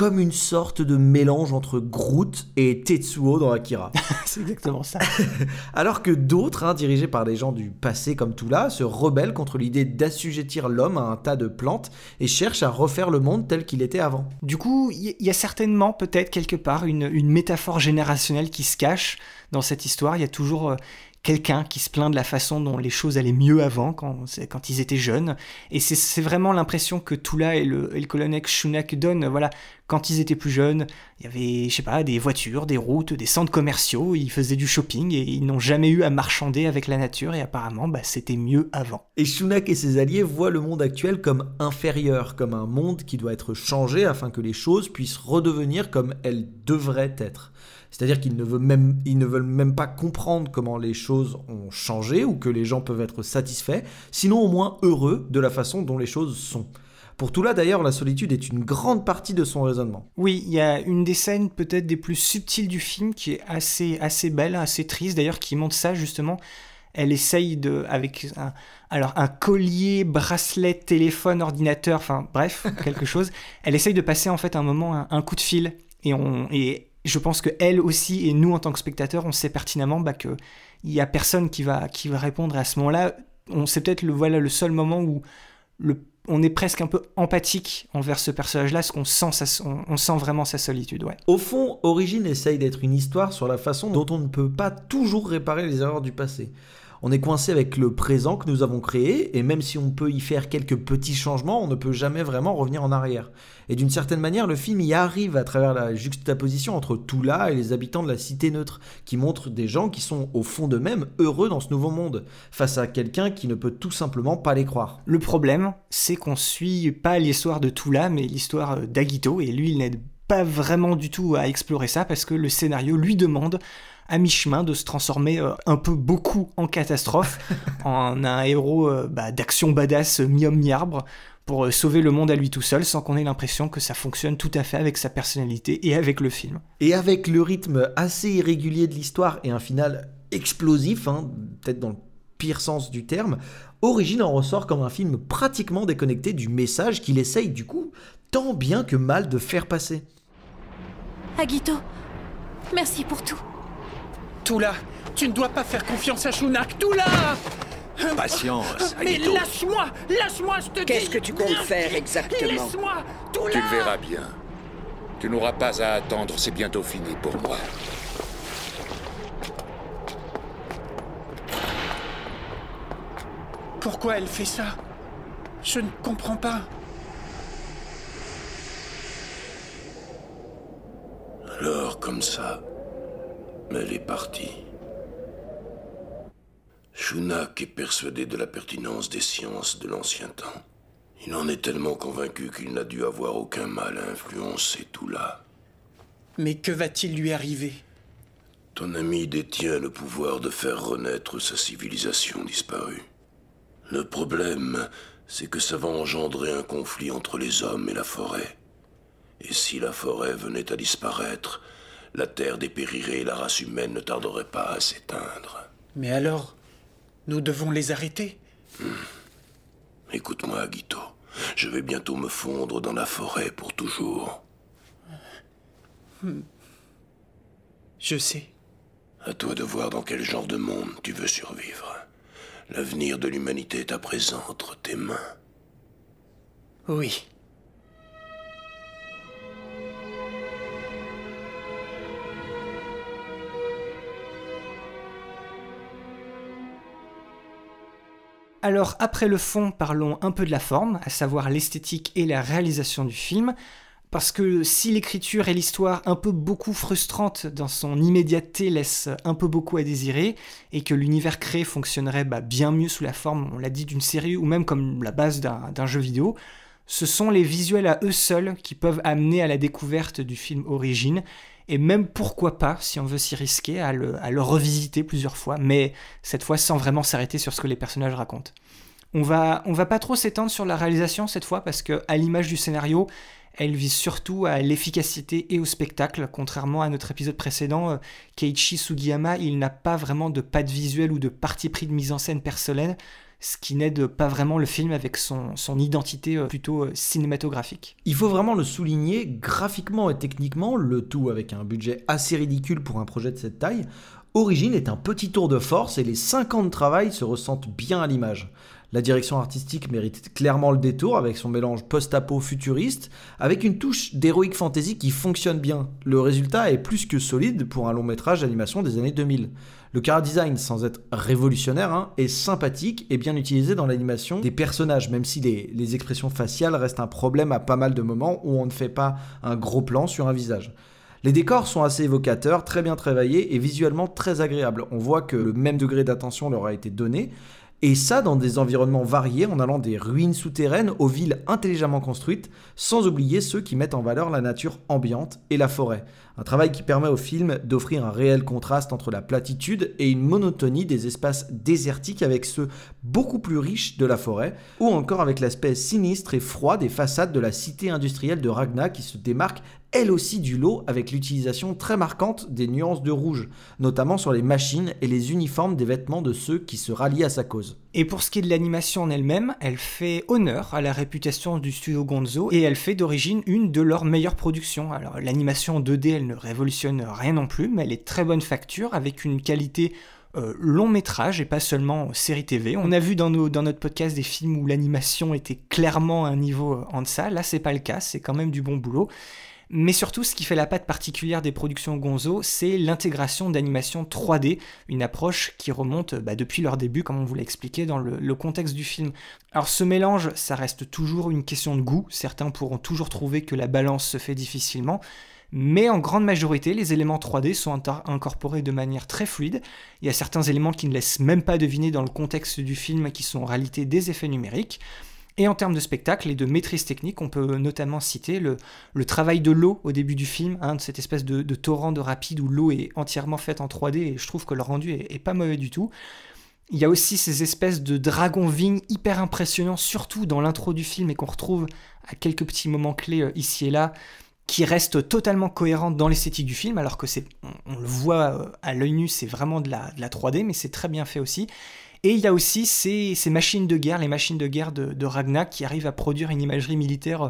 comme une sorte de mélange entre Groot et Tetsuo dans Akira. c'est exactement ça. Alors que d'autres, hein, dirigés par des gens du passé comme Tula, se rebellent contre l'idée d'assujettir l'homme à un tas de plantes et cherchent à refaire le monde tel qu'il était avant. Du coup, il y, a certainement peut-être quelque part une, une, métaphore générationnelle qui se cache dans cette histoire. Il y a toujours... Euh, quelqu'un qui se plaint de la façon dont les choses allaient mieux avant, quand, quand ils étaient jeunes. Et c'est vraiment l'impression que Tula et le, et le colonel Shunak donnent. Voilà, quand ils étaient plus jeunes, il y avait, je sais pas, des voitures, des routes, des centres commerciaux, ils faisaient du shopping et ils n'ont jamais eu à marchander avec la nature et apparemment, bah, c'était mieux avant. Et Shunak et ses alliés voient le monde actuel comme inférieur, comme un monde qui doit être changé afin que les choses puissent redevenir comme elles devraient être. C'est-à-dire qu'ils ne veulent même pas comprendre comment les choses ont changé ou que les gens peuvent être satisfaits, sinon au moins heureux de la façon dont les choses sont. Pour tout là, d'ailleurs, la solitude est une grande partie de son raisonnement. Oui, il y a une des scènes peut-être des plus subtiles du film qui est assez, assez belle, assez triste d'ailleurs, qui montre ça justement. Elle essaye de, avec un, alors un collier, bracelet, téléphone, ordinateur, enfin bref, quelque chose. Elle essaye de passer en fait un moment un, coup de fil et on et je pense que elle aussi et nous en tant que spectateurs, on sait pertinemment bah, que il y a personne qui va qui va répondre à ce moment-là. On c'est peut-être le voilà le seul moment où le on est presque un peu empathique envers ce personnage-là, parce qu'on sent, on, vraiment sa solitude. Au fond, Origine essaye d'être une histoire sur la façon dont on ne peut pas toujours réparer les erreurs du passé on est coincé avec le présent que nous avons créé, et même si on peut y faire quelques petits changements, on ne peut jamais vraiment revenir en arrière. Et d'une certaine manière, le film y arrive à travers la juxtaposition entre Tula et les habitants de la cité neutre, qui montrent des gens qui sont au fond d'eux-mêmes heureux dans ce nouveau monde, face à quelqu'un qui ne peut tout simplement pas les croire. Le problème, c'est qu'on suit pas l'histoire de Tula, mais l'histoire d'Agito, et lui, il n'aide pas vraiment du tout à explorer ça, parce que le scénario lui demande à mi-chemin de se transformer euh, un peu beaucoup en catastrophe, en un héros euh, bah, d'action badass mi-homme mi-arbre pour euh, sauver le monde à lui tout seul sans qu'on ait l'impression que ça fonctionne tout à fait avec sa personnalité et avec le film. Et avec le rythme assez irrégulier de l'histoire et un final explosif, hein, peut-être dans le pire sens du terme, Origine en ressort comme un film pratiquement déconnecté du message qu'il essaye du coup tant bien que mal de faire passer. Agito, merci pour tout. Toula, tu ne dois pas faire confiance à Shunak. Toula Patience, Mais lâche-moi Lâche-moi, je te dis Qu'est-ce que tu comptes faire exactement Laisse-moi Toula Tu le verras bien. Tu n'auras pas à attendre, c'est bientôt fini pour moi. Pourquoi elle fait ça? Je ne comprends pas. Alors, comme ça, elle est partie. Shunak est persuadé de la pertinence des sciences de l'ancien temps. Il en est tellement convaincu qu'il n'a dû avoir aucun mal à influencer tout là. Mais que va-t-il lui arriver? Ton ami détient le pouvoir de faire renaître sa civilisation disparue. Le problème, c'est que ça va engendrer un conflit entre les hommes et la forêt. Et si la forêt venait à disparaître, la Terre dépérirait et la race humaine ne tarderait pas à s'éteindre. Mais alors, nous devons les arrêter? Hmm. Écoute-moi, Guito. Je vais bientôt me fondre dans la forêt pour toujours. Hmm. Je sais. À toi de voir dans quel genre de monde tu veux survivre. L'avenir de l'humanité est à présent entre tes mains. Oui. Alors après le fond, parlons un peu de la forme, à savoir l'esthétique et la réalisation du film. Parce que si l'écriture et l'histoire un peu beaucoup frustrantes dans son immédiateté laissent un peu beaucoup à désirer, et que l'univers créé fonctionnerait bah, bien mieux sous la forme, on l'a dit, d'une série ou même comme la base d'un jeu vidéo, ce sont les visuels à eux seuls qui peuvent amener à la découverte du film Origine, et même pourquoi pas, si on veut s'y risquer, à le, revisiter plusieurs fois, mais cette fois sans vraiment s'arrêter sur ce que les personnages racontent. On va, va pas trop s'étendre sur la réalisation cette fois, parce que à l'image du scénario, elle vise surtout à l'efficacité et au spectacle. Contrairement à notre épisode précédent, euh, Keiichi Sugiyama, il n'a pas vraiment de patte visuelle ou de parti pris de mise en scène personnelle, ce qui n'aide pas vraiment le film avec son, identité euh, plutôt euh, cinématographique. Il faut vraiment le souligner, graphiquement et techniquement, le tout avec un budget assez ridicule pour un projet de cette taille, Origine est un petit tour de force et les 5 ans de travail se ressentent bien à l'image. La direction artistique mérite clairement le détour avec son mélange post-apo futuriste, avec une touche d'héroïque fantasy qui fonctionne bien. Le résultat est plus que solide pour un long métrage d'animation des années 2000. Le car design, sans être révolutionnaire, hein, est sympathique et bien utilisé dans l'animation des personnages, même si les expressions faciales restent un problème à pas mal de moments où on ne fait pas un gros plan sur un visage. Les décors sont assez évocateurs, très bien travaillés et visuellement très agréables. On voit que le même degré d'attention leur a été donné, et ça dans des environnements variés en allant des ruines souterraines aux villes intelligemment construites, sans oublier ceux qui mettent en valeur la nature ambiante et la forêt. Un travail qui permet au film d'offrir un réel contraste entre la platitude et une monotonie des espaces désertiques avec ceux beaucoup plus riches de la forêt, ou encore avec l'aspect sinistre et froid des façades de la cité industrielle de Ragna qui se démarque elle aussi du lot avec l'utilisation très marquante des nuances de rouge, notamment sur les machines et les uniformes des vêtements de ceux qui se rallient à sa cause. Et pour ce qui est de l'animation en elle-même, elle fait honneur à la réputation du studio Gonzo et elle fait d'origine une de leurs meilleures productions. Alors l'animation 2D, elle ne révolutionne rien non plus, mais elle est très bonne facture avec une qualité euh, long métrage et pas seulement série TV. On a vu dans, notre podcast des films où l'animation était clairement un niveau euh, en deçà. Là, c'est pas le cas, c'est quand même du bon boulot. Mais surtout, ce qui fait la patte particulière des productions Gonzo, c'est l'intégration d'animation 3D, une approche qui remonte bah, depuis leur début, comme on vous l'a expliqué dans le, contexte du film. Alors ce mélange, ça reste toujours une question de goût, certains pourront toujours trouver que la balance se fait difficilement, mais en grande majorité, les éléments 3D sont incorporés de manière très fluide. Il y a certains éléments qui ne laissent même pas deviner dans le contexte du film qui sont en réalité des effets numériques. Et en termes de spectacle et de maîtrise technique, on peut notamment citer le, travail de l'eau au début du film, hein, de cette espèce de, torrent de rapide où l'eau est entièrement faite en 3D et je trouve que le rendu est, pas mauvais du tout. Il y a aussi ces espèces de dragons vignes hyper impressionnants, surtout dans l'intro du film et qu'on retrouve à quelques petits moments clés euh, ici et là, qui restent totalement cohérentes dans l'esthétique du film, alors que c'est, on, le voit euh, à l'œil nu, c'est vraiment de la 3D, mais c'est très bien fait aussi. Et il y a aussi ces, machines de guerre, les machines de guerre de, de Ragnar, qui arrivent à produire une imagerie militaire euh,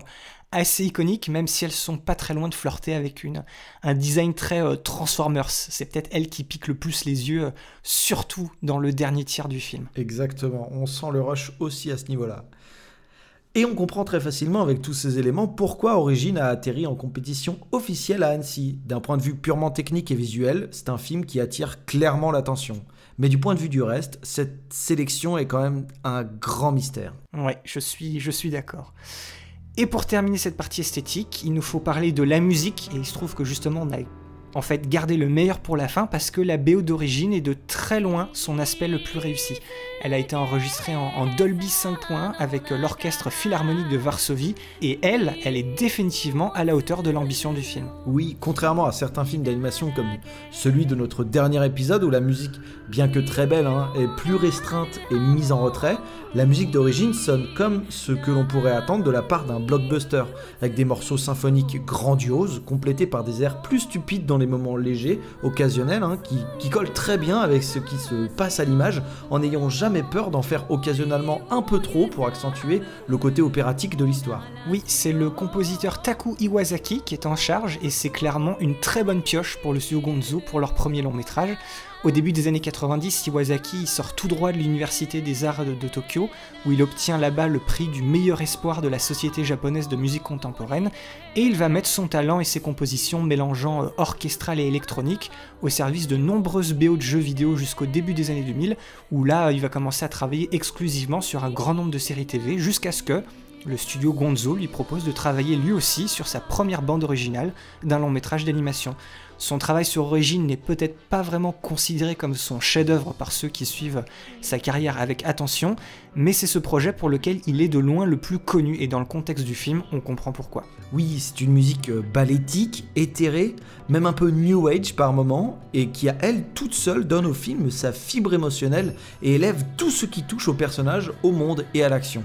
assez iconique, même si elles sont pas très loin de flirter avec une, un design très euh, Transformers. C'est peut-être elle qui pique le plus les yeux, euh, surtout dans le dernier tiers du film. Exactement, on sent le rush aussi à ce niveau-là. Et on comprend très facilement avec tous ces éléments pourquoi Origine a atterri en compétition officielle à Annecy. D'un point de vue purement technique et visuel, c'est un film qui attire clairement l'attention. Mais du point de vue du reste, cette sélection est quand même un grand mystère. Ouais, je suis, je suis d'accord. Et pour terminer cette partie esthétique, il nous faut parler de la musique, et il se trouve que justement on a en fait garder le meilleur pour la fin parce que la BO d'origine est de très loin son aspect le plus réussi. Elle a été enregistrée en, Dolby 5.1 avec l'orchestre philharmonique de Varsovie et elle, elle est définitivement à la hauteur de l'ambition du film. Oui, contrairement à certains films d'animation comme celui de notre dernier épisode où la musique, bien que très belle, hein, est plus restreinte et mise en retrait, la musique d'origine sonne comme ce que l'on pourrait attendre de la part d'un blockbuster, avec des morceaux symphoniques grandioses, complétés par des airs plus stupides dans les moments légers, occasionnels, hein, qui collent très bien avec ce qui se passe à l'image, en n'ayant jamais peur d'en faire occasionnellement un peu trop pour accentuer le côté opératique de l'histoire. Oui, c'est le compositeur Taku Iwasaki qui est en charge, et c'est clairement une très bonne pioche pour le studio Gonzo pour leur premier long métrage. Au début des années 90, Iwasaki sort tout droit de l'Université des Arts de, Tokyo, où il obtient là-bas le prix du meilleur espoir de la Société japonaise de musique contemporaine, et il va mettre son talent et ses compositions mélangeant euh, orchestral et électronique au service de nombreuses BO de jeux vidéo jusqu'au début des années 2000, où là il va commencer à travailler exclusivement sur un grand nombre de séries TV, jusqu'à ce que, le studio Gonzo lui propose de travailler lui aussi sur sa première bande originale d'un long métrage d'animation. Son travail sur Origine n'est peut-être pas vraiment considéré comme son chef-d'œuvre par ceux qui suivent sa carrière avec attention, mais c'est ce projet pour lequel il est de loin le plus connu et dans le contexte du film, on comprend pourquoi. Oui, c'est une musique euh, ballétique, éthérée, même un peu new age par moment, et qui à elle toute seule donne au film sa fibre émotionnelle et élève tout ce qui touche au personnage, au monde et à l'action.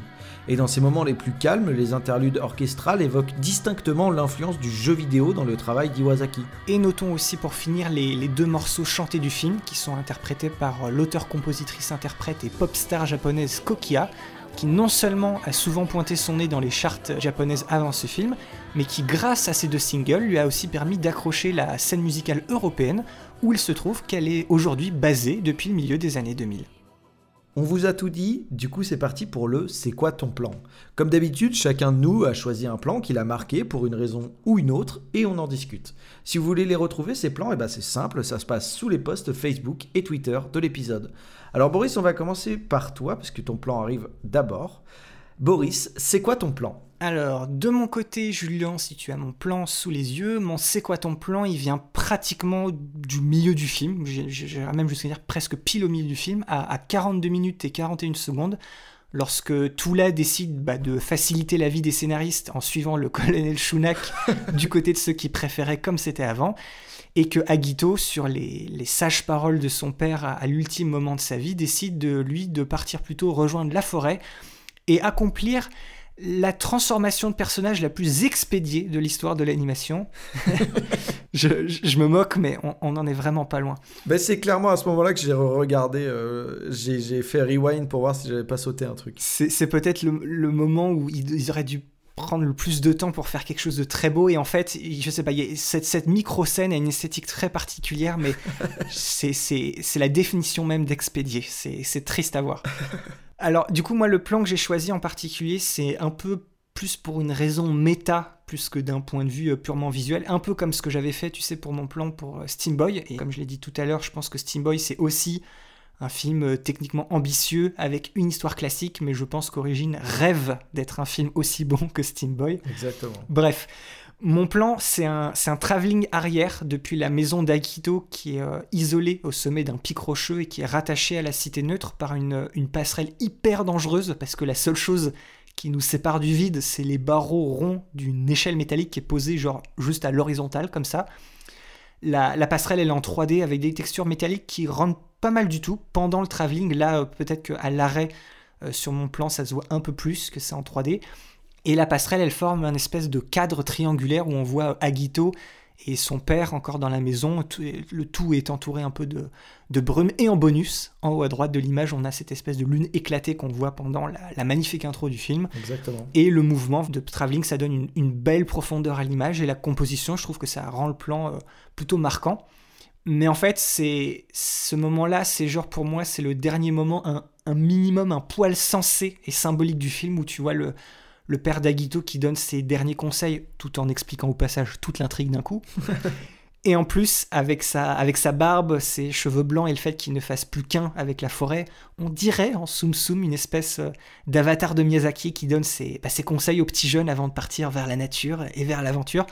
Et dans ces moments les plus calmes, les interludes orchestrales évoquent distinctement l'influence du jeu vidéo dans le travail d'Iwasaki. Et notons aussi pour finir les, deux morceaux chantés du film qui sont interprétés par l'auteur-compositrice-interprète et pop star japonaise Kokia, qui non seulement a souvent pointé son nez dans les charts japonaises avant ce film, mais qui grâce à ces deux singles lui a aussi permis d'accrocher la scène musicale européenne où il se trouve qu'elle est aujourd'hui basée depuis le milieu des années 2000. On vous a tout dit, du coup c'est parti pour le C'est quoi ton plan? Comme d'habitude, chacun de nous a choisi un plan qu'il a marqué pour une raison ou une autre et on en discute. Si vous voulez les retrouver, ces plans, eh ben c'est simple, ça se passe sous les posts Facebook et Twitter de l'épisode. Alors Boris, on va commencer par toi parce que ton plan arrive d'abord. Boris, c'est quoi ton plan? Alors, de mon côté, Julien, si tu as mon plan sous les yeux, mon c'est quoi ton plan, il vient pratiquement du milieu du film, j'ai même jusqu'à dire presque pile au milieu du film, à, 42 minutes et 41 secondes, lorsque Toula décide bah, de faciliter la vie des scénaristes en suivant le colonel Shunak du côté de ceux qui préféraient comme c'était avant, et que Agito, sur les, sages paroles de son père à, à l'ultime moment de sa vie, décide de lui de partir plutôt rejoindre la forêt et accomplir la transformation de personnage la plus expédiée de l'histoire de l'animation. je, me moque, mais on n'en est vraiment pas loin. Ben c'est clairement à ce moment-là que j'ai regardé, euh, j'ai fait rewind pour voir si j'avais pas sauté un truc. C'est peut-être le, moment où ils, auraient dû prendre le plus de temps pour faire quelque chose de très beau et en fait je sais pas cette, cette micro scène a une esthétique très particulière mais c'est la définition même d'expédier c'est triste à voir alors, du coup, moi, le plan que j'ai choisi en particulier, c'est un peu plus pour une raison méta, plus que d'un point de vue euh, purement visuel. Un peu comme ce que j'avais fait, tu sais, pour mon plan pour euh, Steam Boy. Et comme je l'ai dit tout à l'heure, je pense que Steam Boy, c'est aussi un film euh, techniquement ambitieux avec une histoire classique, mais je pense qu'Origine rêve d'être un film aussi bon que Steam Boy. Exactement. Bref, mon plan, c'est un, travelling arrière depuis la maison d'Akito qui est euh, isolée au sommet d'un pic rocheux et qui est rattachée à la cité neutre par une, une passerelle hyper dangereuse parce que la seule chose qui nous sépare du vide, c'est les barreaux ronds d'une échelle métallique qui est posée genre juste à l'horizontale comme ça. La, passerelle elle est en 3D avec des textures métalliques qui rendent pas mal du tout pendant le travelling. Là, euh, peut-être qu'à l'arrêt euh, sur mon plan, ça se voit un peu plus que c'est en 3D. Et la passerelle, elle forme un espèce de cadre triangulaire où on voit Agito et son père encore dans la maison. Le tout est entouré un peu de, de brume. Et en bonus, en haut à droite de l'image, on a cette espèce de lune éclatée qu'on voit pendant la, magnifique intro du film. Exactement. Et le mouvement de travelling, ça donne une, belle profondeur à l'image. Et la composition, je trouve que ça rend le plan euh, plutôt marquant. Mais en fait, c'est ce moment-là, c'est genre pour moi, c'est le dernier moment, un, un minimum, un poil sensé et symbolique du film où tu vois le, le père d'Agito qui donne ses derniers conseils tout en expliquant au passage toute l'intrigue d'un coup. et en plus, avec sa, avec sa barbe, ses cheveux blancs et le fait qu'il ne fasse plus qu'un avec la forêt, on dirait en Soum Soum une espèce euh, d'avatar de Miyazaki qui donne bah, ses, conseils aux petits jeunes avant de partir vers la nature et vers l'aventure.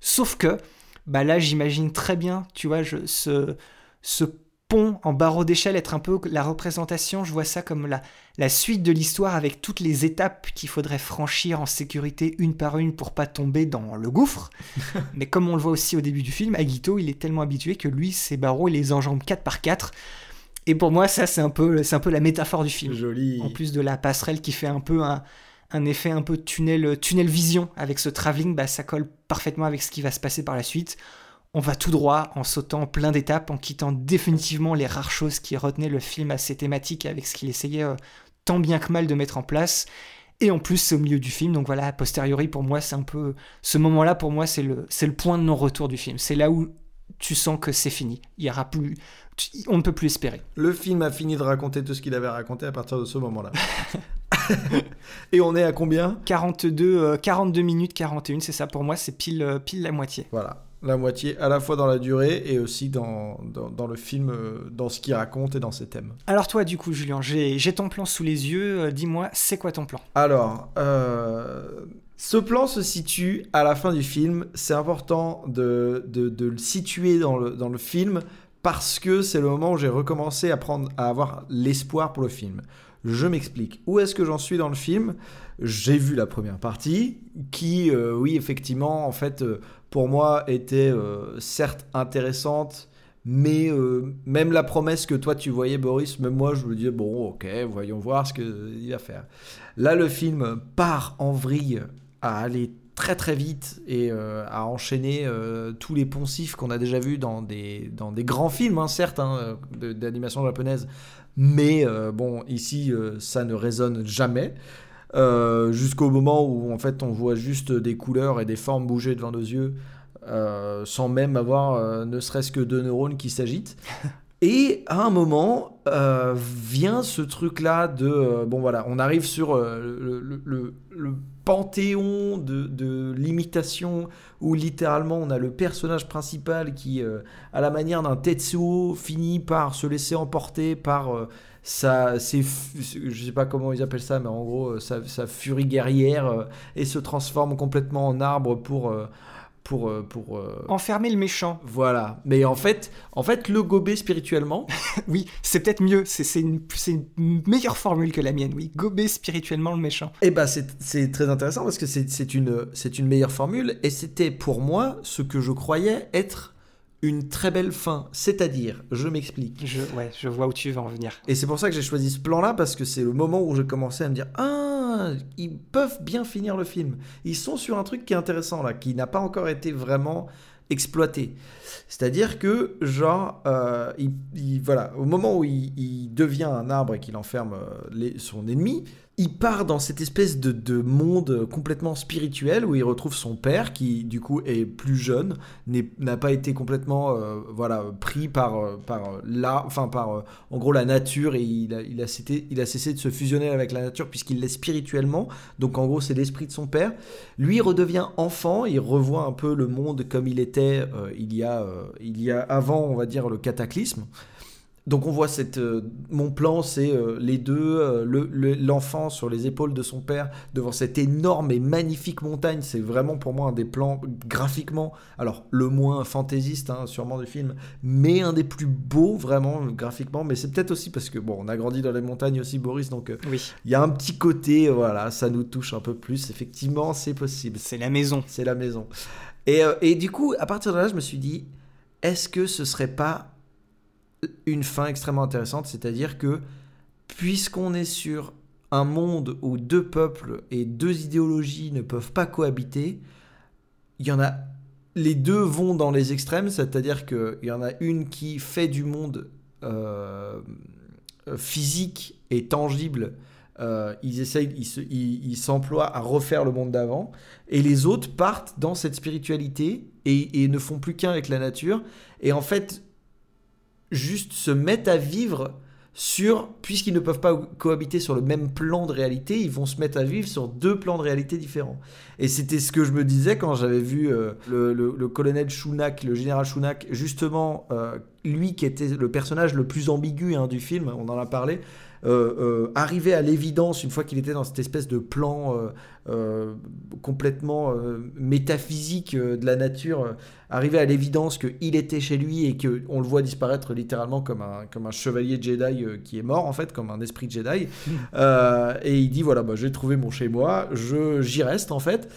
Sauf que, bah là, j'imagine très bien, tu vois, je, ce, ce pont en barreau d'échelle être un peu la représentation, je vois ça comme la, la suite de l'histoire avec toutes les étapes qu'il faudrait franchir en sécurité une par une pour pas tomber dans le gouffre. Mais comme on le voit aussi au début du film, Agito, il est tellement habitué que lui, ses barreaux, il les enjambe 4 par 4. Et pour moi, ça, c'est un peu, un peu la métaphore du film. Joli. En plus de la passerelle qui fait un peu un, un effet un peu tunnel, tunnel vision avec ce travelling, bah, ça colle parfaitement avec ce qui va se passer par la suite on va tout droit en sautant plein d'étapes, en quittant définitivement les rares choses qui retenaient le film à ses thématiques avec ce qu'il essayait euh, tant bien que mal de mettre en place. Et en plus, c'est au milieu du film, donc voilà, a posteriori, pour moi, c'est un peu. Ce moment-là, pour moi, c'est le, c'est le point de non-retour du film. C'est là où tu sens que c'est fini. Il y aura plus. On ne peut plus espérer. Le film a fini de raconter tout ce qu'il avait raconté à partir de ce moment-là. Et on est à combien? 42, 42 euh, minutes 41, c'est ça pour moi, c'est pile, euh, pile la moitié. Voilà. La moitié à la fois dans la durée et aussi dans, dans, dans le film, euh, dans ce qu'il raconte et dans ses thèmes. Alors toi, du coup, Julien, j'ai ton plan sous les yeux. Euh, Dis-moi, c'est quoi ton plan? Alors, euh, ce plan se situe à la fin du film. C'est important de, de, de le situer dans le, dans le film parce que c'est le moment où j'ai recommencé à, prendre, à avoir l'espoir pour le film. Je m'explique. Où est-ce que j'en suis dans le film? J'ai vu la première partie qui, euh, oui, effectivement, en fait, euh, pour moi, était euh, certes intéressante, mais euh, même la promesse que toi tu voyais, Boris, même moi, je me disais, bon, ok, voyons voir ce qu'il va faire. Là, le film part en vrille à aller très très vite et euh, à enchaîner tous les poncifs qu'on a déjà vus dans des, dans des grands films, hein, certes, hein, d'animation japonaise, mais bon, ici, ça ne résonne jamais. Euh, Jusqu'au moment où en fait on voit juste des couleurs et des formes bouger devant nos yeux euh, sans même avoir euh, ne serait-ce que deux neurones qui s'agitent. Et à un moment vient ce truc-là de bon voilà, on arrive sur le, le- le- le panthéon de, l'imitation où littéralement on a le personnage principal qui, euh, à la manière d'un Tetsuo, finit par se laisser emporter par euh, sa, ses, je sais pas comment ils appellent ça, mais en gros euh, sa, furie guerrière et se transforme complètement en arbre pour pour euh, pour euh, Enfermer le méchant. voilà. Mais en fait, en fait, le gober spirituellement, Oui, c'est peut-être mieux. C'est une, une meilleure formule que la mienne. Oui, gober spirituellement le méchant. eh ben c'est c'est très intéressant parce que c'est c'est une c'est une meilleure formule et c'était pour moi ce que je croyais être une très belle fin. C'est-à-dire, je m'explique. Je, ouais, je vois où tu veux en venir. Et c'est pour ça que j'ai choisi ce plan-là, parce que c'est le moment où j'ai commencé à me dire Ah, ils peuvent bien finir le film. Ils sont sur un truc qui est intéressant, là, qui n'a pas encore été vraiment exploité. C'est-à-dire que, genre, euh, il, il- voilà, au moment où il, devient un arbre et qu'il enferme euh, son ennemi, il part dans cette espèce de, de monde complètement spirituel où il retrouve son père qui du coup est plus jeune, n'a pas été complètement euh, voilà pris par euh, par euh, la, enfin par euh, en gros la nature et il a, il a cessé de se fusionner avec la nature puisqu'il l'est spirituellement. Donc en gros c'est l'esprit de son père. Lui redevient enfant, il revoit un peu le monde comme il était euh, il y a euh, il y a avant on va dire le cataclysme. Donc on voit cette euh, mon plan c'est euh, les deux euh, le- le- l'enfant sur les épaules de son père devant cette énorme et magnifique montagne. C'est vraiment pour moi un des plans graphiquement alors le moins fantaisiste hein, sûrement du film mais un des plus beaux vraiment graphiquement. Mais c'est peut-être aussi parce que bon on a grandi dans les montagnes aussi Boris donc Oui, il y a un petit côté voilà ça nous touche un peu plus. Effectivement c'est possible. C'est la maison. c'est la maison. Et, et du coup, à partir de là, je me suis dit, est-ce que ce serait pas une fin extrêmement intéressante C'est-à-dire que, puisqu'on est sur un monde où deux peuples et deux idéologies ne peuvent pas cohabiter, il y en a. Les deux vont dans les extrêmes, c'est-à-dire qu'il y en a une qui fait du monde euh, physique et tangible. euh, ils essayent, ils se- ils- ils s'emploient à refaire le monde d'avant, et les autres partent dans cette spiritualité et ne font plus qu'un avec la nature, et en fait, juste se mettent à vivre sur, puisqu'ils ne peuvent pas cohabiter sur le même plan de réalité, ils vont se mettre à vivre sur deux plans de réalité différents. Et c'était ce que je me disais quand j'avais vu euh, le, colonel Shunak, le général Shunak, justement, euh, lui qui était le personnage le plus ambigu hein, du film, on en a parlé, euh, euh, arriver à l'évidence une fois qu'il était dans cette espèce de plan euh, euh, complètement métaphysique de la nature, arriver à l'évidence qu'il était chez lui et qu'on le voit disparaître littéralement comme un, comme un chevalier Jedi qui est mort en fait, comme un esprit Jedi. Et il dit voilà, bah, j'ai trouvé mon chez moi, j'y reste en fait.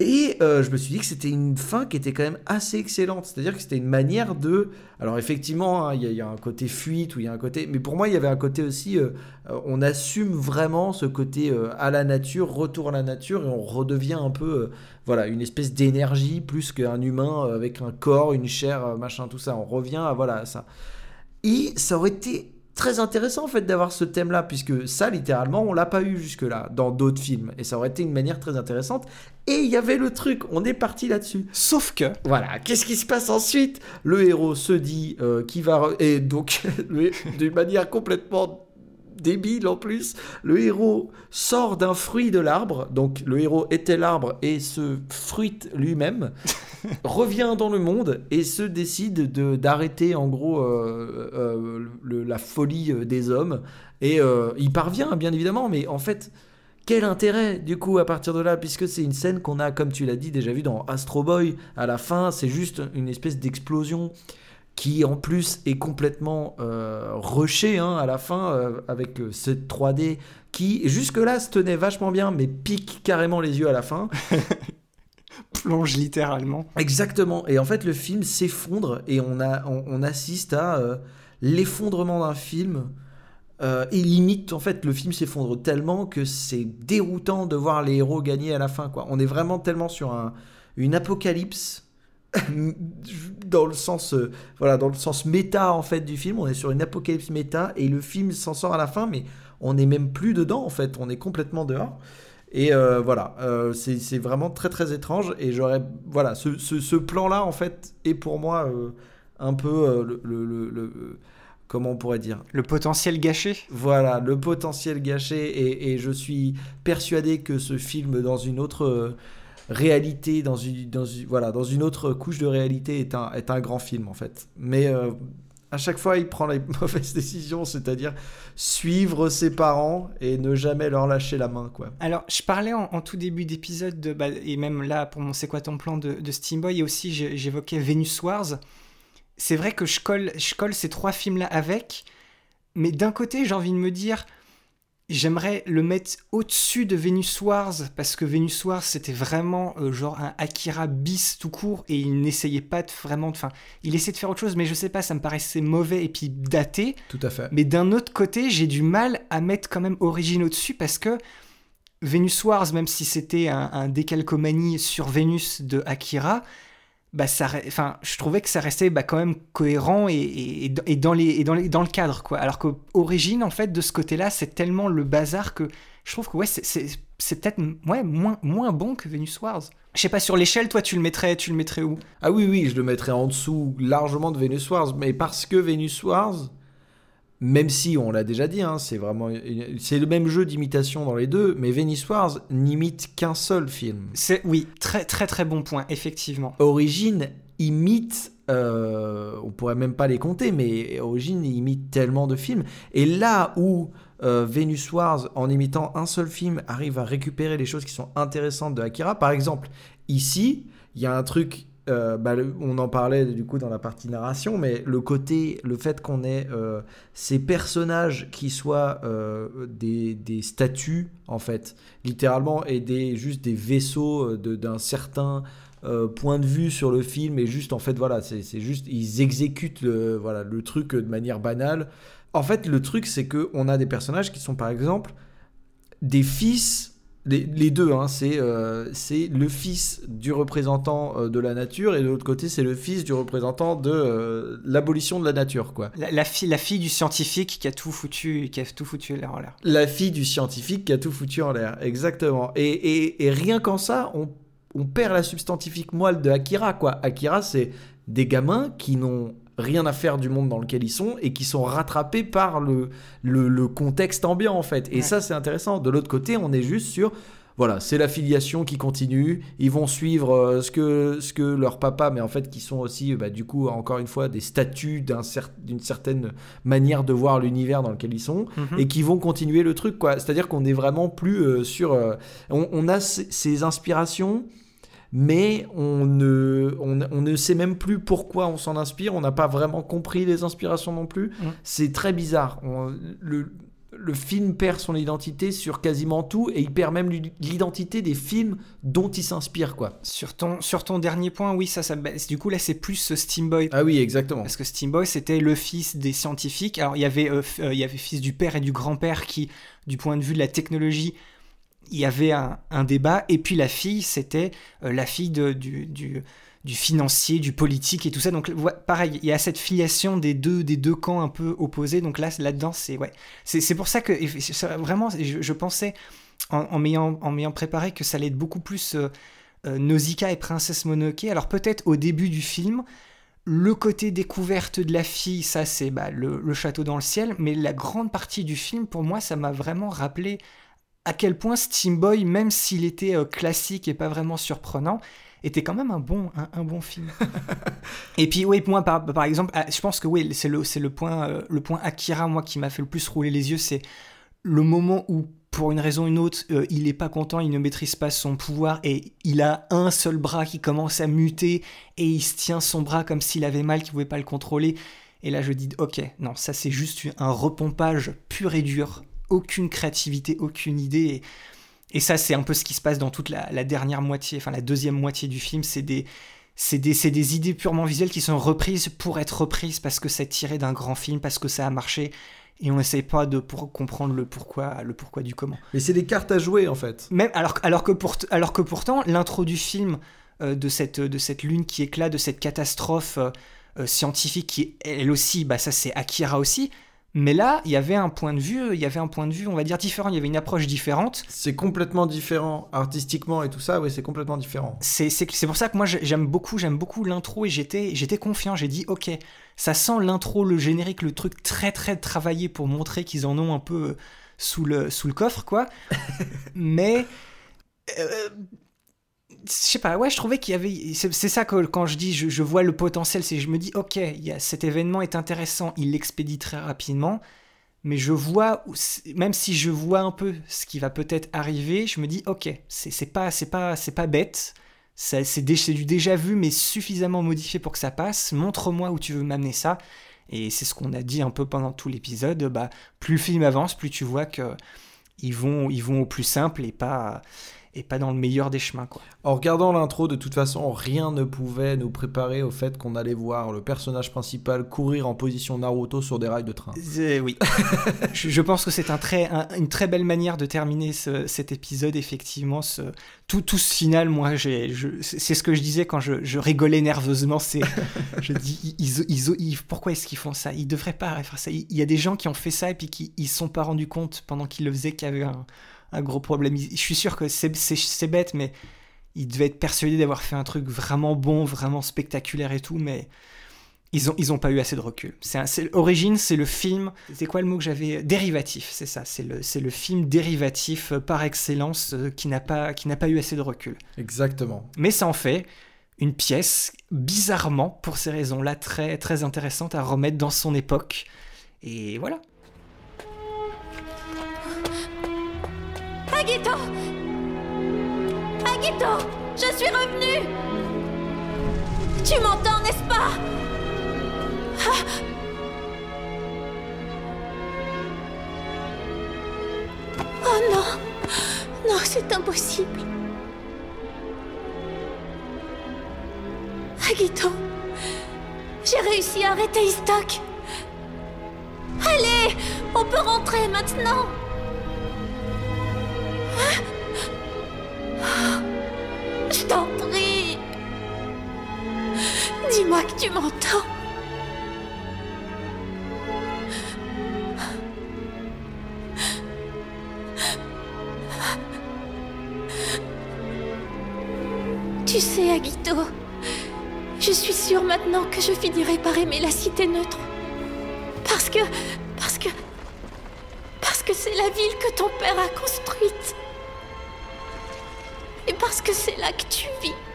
Et euh, je me suis dit que c'était une fin qui était quand même assez excellente. C'est-à-dire que c'était une manière de. Alors, effectivement, hein, il y, a- un côté fuite ou il y a un côté. Mais pour moi, il y avait un côté aussi. euh, euh, on assume vraiment ce côté à la nature, retour à la nature, et on redevient un peu. voilà, une espèce d'énergie plus qu'un humain avec un corps, une chair, machin, tout ça. On revient à, voilà, à ça. Et ça aurait été très intéressant en fait d'avoir ce thème-là, puisque ça, littéralement, on l'a pas eu jusque-là dans d'autres films. Et ça aurait été une manière très intéressante. Et il y avait le truc, on est parti là-dessus. Sauf que, Voilà, qu'est-ce qui se passe ensuite? Le héros se dit euh, qu'il va... Et donc, d'une manière complètement débile en plus, le héros sort d'un fruit de l'arbre, donc le héros était l'arbre et se fruite lui-même. revient dans le monde et se décide de d'arrêter en gros euh, euh, le- la folie euh, des hommes. Et euh, il parvient, bien évidemment, mais en fait, quel intérêt du coup à partir de là, puisque c'est une scène qu'on a, comme tu l'as dit, déjà vu dans Astro Boy. À la fin, c'est juste une espèce d'explosion qui en plus est complètement euh, rushée hein, à la fin euh, avec euh, cette 3D qui jusque-là se tenait vachement bien mais pique carrément les yeux à la fin. Plonge littéralement. Exactement. Et en fait, le film s'effondre et on, a, on, on assiste à l'effondrement d'un film. Et limite, en fait, le film s'effondre tellement que c'est déroutant de voir les héros gagner à la fin. Quoi. On est vraiment tellement sur un, une apocalypse dans le sens euh, voilà dans le sens méta en fait du film on est sur une apocalypse méta et le film s'en sort à la fin mais on n'est même plus dedans en fait on est complètement dehors et euh, voilà euh, c'est vraiment très très étrange et j'aurais voilà ce, ce, ce plan là en fait est pour moi un peu le, le- le- le- comment on pourrait dire? Le potentiel gâché? voilà, le potentiel gâché, et, et je suis persuadé que ce film, dans une autre réalité, dans une, dans une- voilà, dans une autre couche de réalité, est un, est un grand film, en fait. Mais euh, à chaque fois, il prend les mauvaises décisions, c'est-à-dire suivre ses parents et ne jamais leur lâcher la main, quoi. Alors, je parlais en, tout début d'épisode, de, bah, et même là, pour mon C'est quoi ton plan de, de Steamboy, et aussi j'évoquais Venus Wars. C'est vrai que je colle, je colle ces trois films-là avec, mais d'un côté, j'ai envie de me dire, j'aimerais le mettre au-dessus de Venus Wars, parce que Venus Wars, c'était vraiment euh, genre un Akira bis tout court, et il n'essayait pas de vraiment... Enfin, il essayait de faire autre chose, mais je sais pas, ça me paraissait mauvais et puis daté. Tout à fait. Mais d'un autre côté, j'ai du mal à mettre quand même Origine au-dessus parce que Venus Wars, même si c'était un, un décalcomanie sur Vénus de Akira, bah je trouvais que ça restait bah, quand même cohérent et, dans- le cadre. Quoi. Alors qu'Origine, en fait, de ce côté-là, c'est tellement le bazar que je trouve que ouais, c'est- peut-être moins, moins bon que Venus Wars. Je sais pas, sur l'échelle, toi, tu le mettrais, tu le mettrais où? Ah oui, oui, je le mettrais en dessous largement de Venus Wars, mais parce que Venus Wars, même si on l'a déjà dit, hein, c'est vraiment c'est le même jeu d'imitation dans les deux, mais Venus Wars n'imite qu'un seul film. C'est oui, très très très bon point, effectivement. Origine imite, euh, on pourrait même pas les compter, mais Origine imite tellement de films. Et là où euh, Venus Wars, en imitant un seul film, arrive à récupérer les choses qui sont intéressantes de Akira, par exemple, ici, il y a un truc. Euh, bah, on en parlait du coup dans la partie narration, mais le côté, le fait qu'on ait euh, ces personnages qui soient euh, des, statues en fait, littéralement, et des juste des vaisseaux d'un certain point de vue sur le film et juste en fait voilà c'est juste ils exécutent le voilà le truc de manière banale. En fait le truc c'est que on a des personnages qui sont par exemple des fils les, les deux hein, c'est euh, c'est le fils du représentant euh, de la nature et de l'autre côté c'est le fils du représentant de euh, l'abolition de la nature quoi La, la fille, la fille du scientifique qui a tout foutu, qui a tout foutu en l'air. la fille du scientifique qui a tout foutu en l'air, exactement. Et, et- et rien qu'en ça, on, on perd la substantifique moelle de Akira, quoi. Akira, c'est des gamins qui n'ont rien à faire du monde dans lequel ils sont et qui sont rattrapés par le, le, le contexte ambiant, en fait. Et Ouais. ça, c'est intéressant. De l'autre côté, on est juste sur... Voilà, c'est la filiation qui continue. Ils vont suivre euh, ce que, ce que leur papa, mais en fait, qui sont aussi, bah, du coup, encore une fois, des statuts d'un cer- d'une certaine manière de voir l'univers dans lequel ils sont Mhm. et qui vont continuer le truc quoi c'est à dire qu'on est vraiment plus euh, sur euh, on, on a ces inspirations mais on ne, on, on ne sait même plus pourquoi on s'en inspire on n'a pas vraiment compris les inspirations non plus Mhm. c'est très bizarre On- le, le film perd son identité sur quasiment tout et il perd même l'identité des films dont il s'inspire quoi Sur ton, sur ton dernier point, oui, ça, ça bah, du coup là c'est plus ce Steamboy. ah oui exactement Parce que Steamboy c'était le fils des scientifiques. Alors il y avait, euh, euh, il y avait fils du père et du grand-père qui, du point de vue de la technologie, il y avait un, débat. Et puis la fille c'était euh, la fille de- du, du, financier, du politique et tout ça. Donc pareil, il y a cette filiation des deux, des deux camps un peu opposés. Donc là, là-dedans, c'est ouais, c'est pour ça que vraiment, je, pensais en, en m'ayant préparé que ça allait être beaucoup plus euh, euh, Nausicaa et Princesse Mononoke. Alors peut-être au début du film, le côté découverte de la fille, ça c'est bah, le château dans le ciel, mais la grande partie du film, pour moi, ça m'a vraiment rappelé à quel point Steam Boy, même s'il était euh, classique et pas vraiment surprenant, était quand même un bon, un, bon film. et puis, oui, moi, par, par exemple, ah, je pense que oui, c'est le, c'est le, point, euh, le point Akira, moi, qui m'a fait le plus rouler les yeux, c'est le moment où, pour une raison ou une autre, euh, il est pas content, il ne maîtrise pas son pouvoir et il a un seul bras qui commence à muter et il se tient son bras comme s'il avait mal, qu'il pouvait pas le contrôler. Et là, je dis, ok, non, ça c'est juste un repompage pur et dur, aucune créativité, aucune idée. Et, ça, c'est un peu ce qui se passe dans toute la, dernière moitié, enfin la deuxième moitié du film. C'est des, c'est des, des, idées purement visuelles qui sont reprises pour être reprises parce que c'est tiré d'un grand film, parce que ça a marché. Et on n'essaye pas de pour comprendre le pourquoi, le pourquoi du comment. Mais c'est des cartes à jouer en fait. Même alors, alors, que, pour, alors que pourtant, l'intro du film euh, de, cette, de cette lune qui éclate, de cette catastrophe. Euh, euh, scientifique qui, elle aussi, bah ça c'est Akira aussi. Mais là, il y avait un point de vue, il y avait un point de vue, on va dire différent. Il y avait une approche différente. C'est complètement différent artistiquement et tout ça. Oui, c'est complètement différent. C'est c'est pour ça que moi j'aime beaucoup, j'aime beaucoup l'intro et j'étais j'étais confiant. J'ai dit ok, ça sent l'intro, le générique, le truc très très travaillé pour montrer qu'ils en ont un peu sous le sous le coffre quoi. Mais euh, je sais pas, ouais, je trouvais qu'il y avait. C'est ça que quand je dis je, vois le potentiel, c'est je me dis, ok, y a, cet événement est intéressant, il l'expédie très rapidement, mais je vois, même si je vois un peu ce qui va peut-être arriver, je me dis, ok, c'est pas, pas, pas bête, c'est du déjà vu, mais suffisamment modifié pour que ça passe. Montre-moi où tu veux m'amener ça. Et c'est ce qu'on a dit un peu pendant tout l'épisode. Bah, plus le film avance, plus tu vois que ils vont, ils vont au plus simple et pas et pas dans le meilleur des chemins. Quoi. En regardant l'intro, de toute façon, rien ne pouvait nous préparer au fait qu'on allait voir le personnage principal courir en position Naruto sur des rails de train. oui. je, pense que c'est un très, une très belle manière de terminer cet épisode, effectivement. Ce, tout, tout ce final, moi, c'est ce que je disais quand je, rigolais nerveusement. C'est, je dis, ils, pourquoi est-ce qu'ils font ça? Ils devraient pas faire ça. Il y a des gens qui ont fait ça et puis qui ne sont pas rendus compte pendant qu'ils le faisaient qu'il y avait un un gros problème. Je suis sûr que c'est bête, mais il devait être persuadé d'avoir fait un truc vraiment bon, vraiment spectaculaire et tout, mais ils ont, ils ont pas eu assez de recul. C'est Origine, c'est le film. C'est quoi le mot que j'avais? Dérivatif, c'est ça. C'est le, le film dérivatif euh, par excellence euh, qui n'a pas, qui pas eu assez de recul. Exactement. Mais ça en fait une pièce bizarrement, pour ces raisons-là, très, très intéressante à remettre dans son époque. Et voilà. Agito Agito Je suis revenu Tu m'entends, n'est-ce pas? Ah. Oh non! Non, c'est impossible! Agito J'ai réussi à arrêter Istok Allez On peut rentrer maintenant Dis-moi que tu m'entends. Tu sais, Agito, je suis sûre maintenant que je finirai par aimer la cité neutre. Parce que... Parce que... Parce que c'est la ville que ton père a construite et parce que c'est là que tu vis.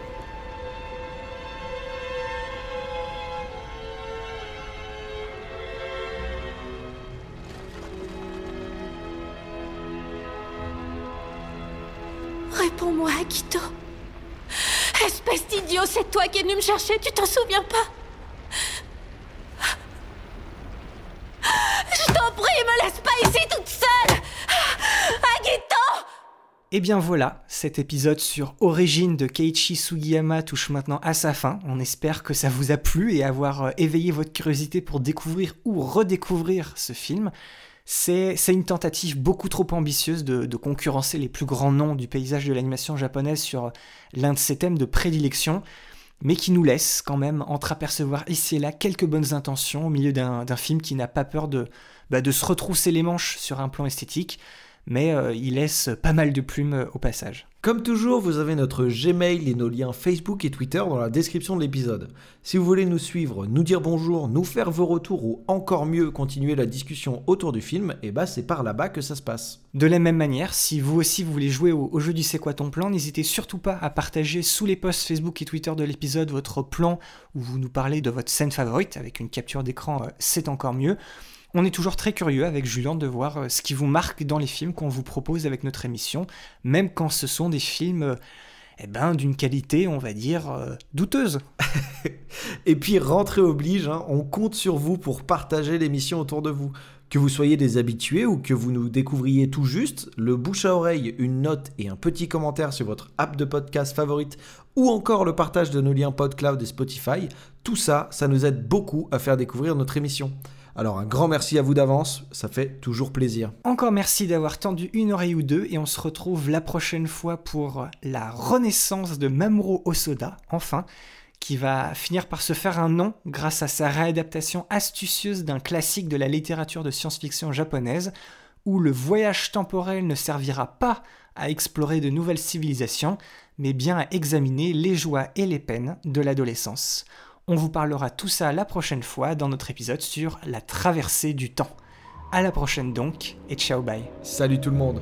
Akito. Espèce d'idiot, c'est toi qui es venu me chercher, tu t'en souviens pas? Je t'en prie, me laisse pas ici toute seule Agito et bien voilà, cet épisode sur Origine de Keiichi Sugiyama touche maintenant à sa fin. On espère que ça vous a plu et avoir euh, éveillé votre curiosité pour découvrir ou redécouvrir ce film. C'est une tentative beaucoup trop ambitieuse de, concurrencer les plus grands noms du paysage de l'animation japonaise sur l'un de ses thèmes de prédilection, mais qui nous laisse quand même entreapercevoir ici et là quelques bonnes intentions au milieu d'un film qui n'a pas peur de, bah, de se retrousser les manches sur un plan esthétique mais euh, il laisse pas mal de plumes euh, au passage. Comme toujours, vous avez notre Gmail et nos liens Facebook et Twitter dans la description de l'épisode. Si vous voulez nous suivre, nous dire bonjour, nous faire vos retours ou encore mieux continuer la discussion autour du film, et eh bah c'est par là-bas que ça se passe. De la même manière, si vous aussi vous voulez jouer au, jeu du C'est quoi ton plan, n'hésitez surtout pas à partager sous les posts Facebook et Twitter de l'épisode votre plan où vous nous parlez de votre scène favorite avec une capture d'écran, euh, c'est encore mieux. On est toujours très curieux avec Julien de voir euh, ce qui vous marque dans les films qu'on vous propose avec notre émission, même quand ce sont des films euh, eh ben, d'une qualité, on va dire, euh, douteuse. Et puis, rentrée oblige, hein, on compte sur vous pour partager l'émission autour de vous. Que vous soyez des habitués ou que vous nous découvriez tout juste, le bouche à oreille, une note et un petit commentaire sur votre app de podcast favorite ou encore le partage de nos liens PodCloud et Spotify, tout ça, ça nous aide beaucoup à faire découvrir notre émission. Alors un grand merci à vous d'avance, ça fait toujours plaisir. Encore merci d'avoir tendu une oreille ou deux et on se retrouve la prochaine fois pour la renaissance de Mamoru Osoda, enfin, qui va finir par se faire un nom grâce à sa réadaptation astucieuse d'un classique de la littérature de science-fiction japonaise, où le voyage temporel ne servira pas à explorer de nouvelles civilisations, mais bien à examiner les joies et les peines de l'adolescence. On vous parlera tout ça la prochaine fois dans notre épisode sur la traversée du temps. À la prochaine donc, et ciao bye. Salut tout le monde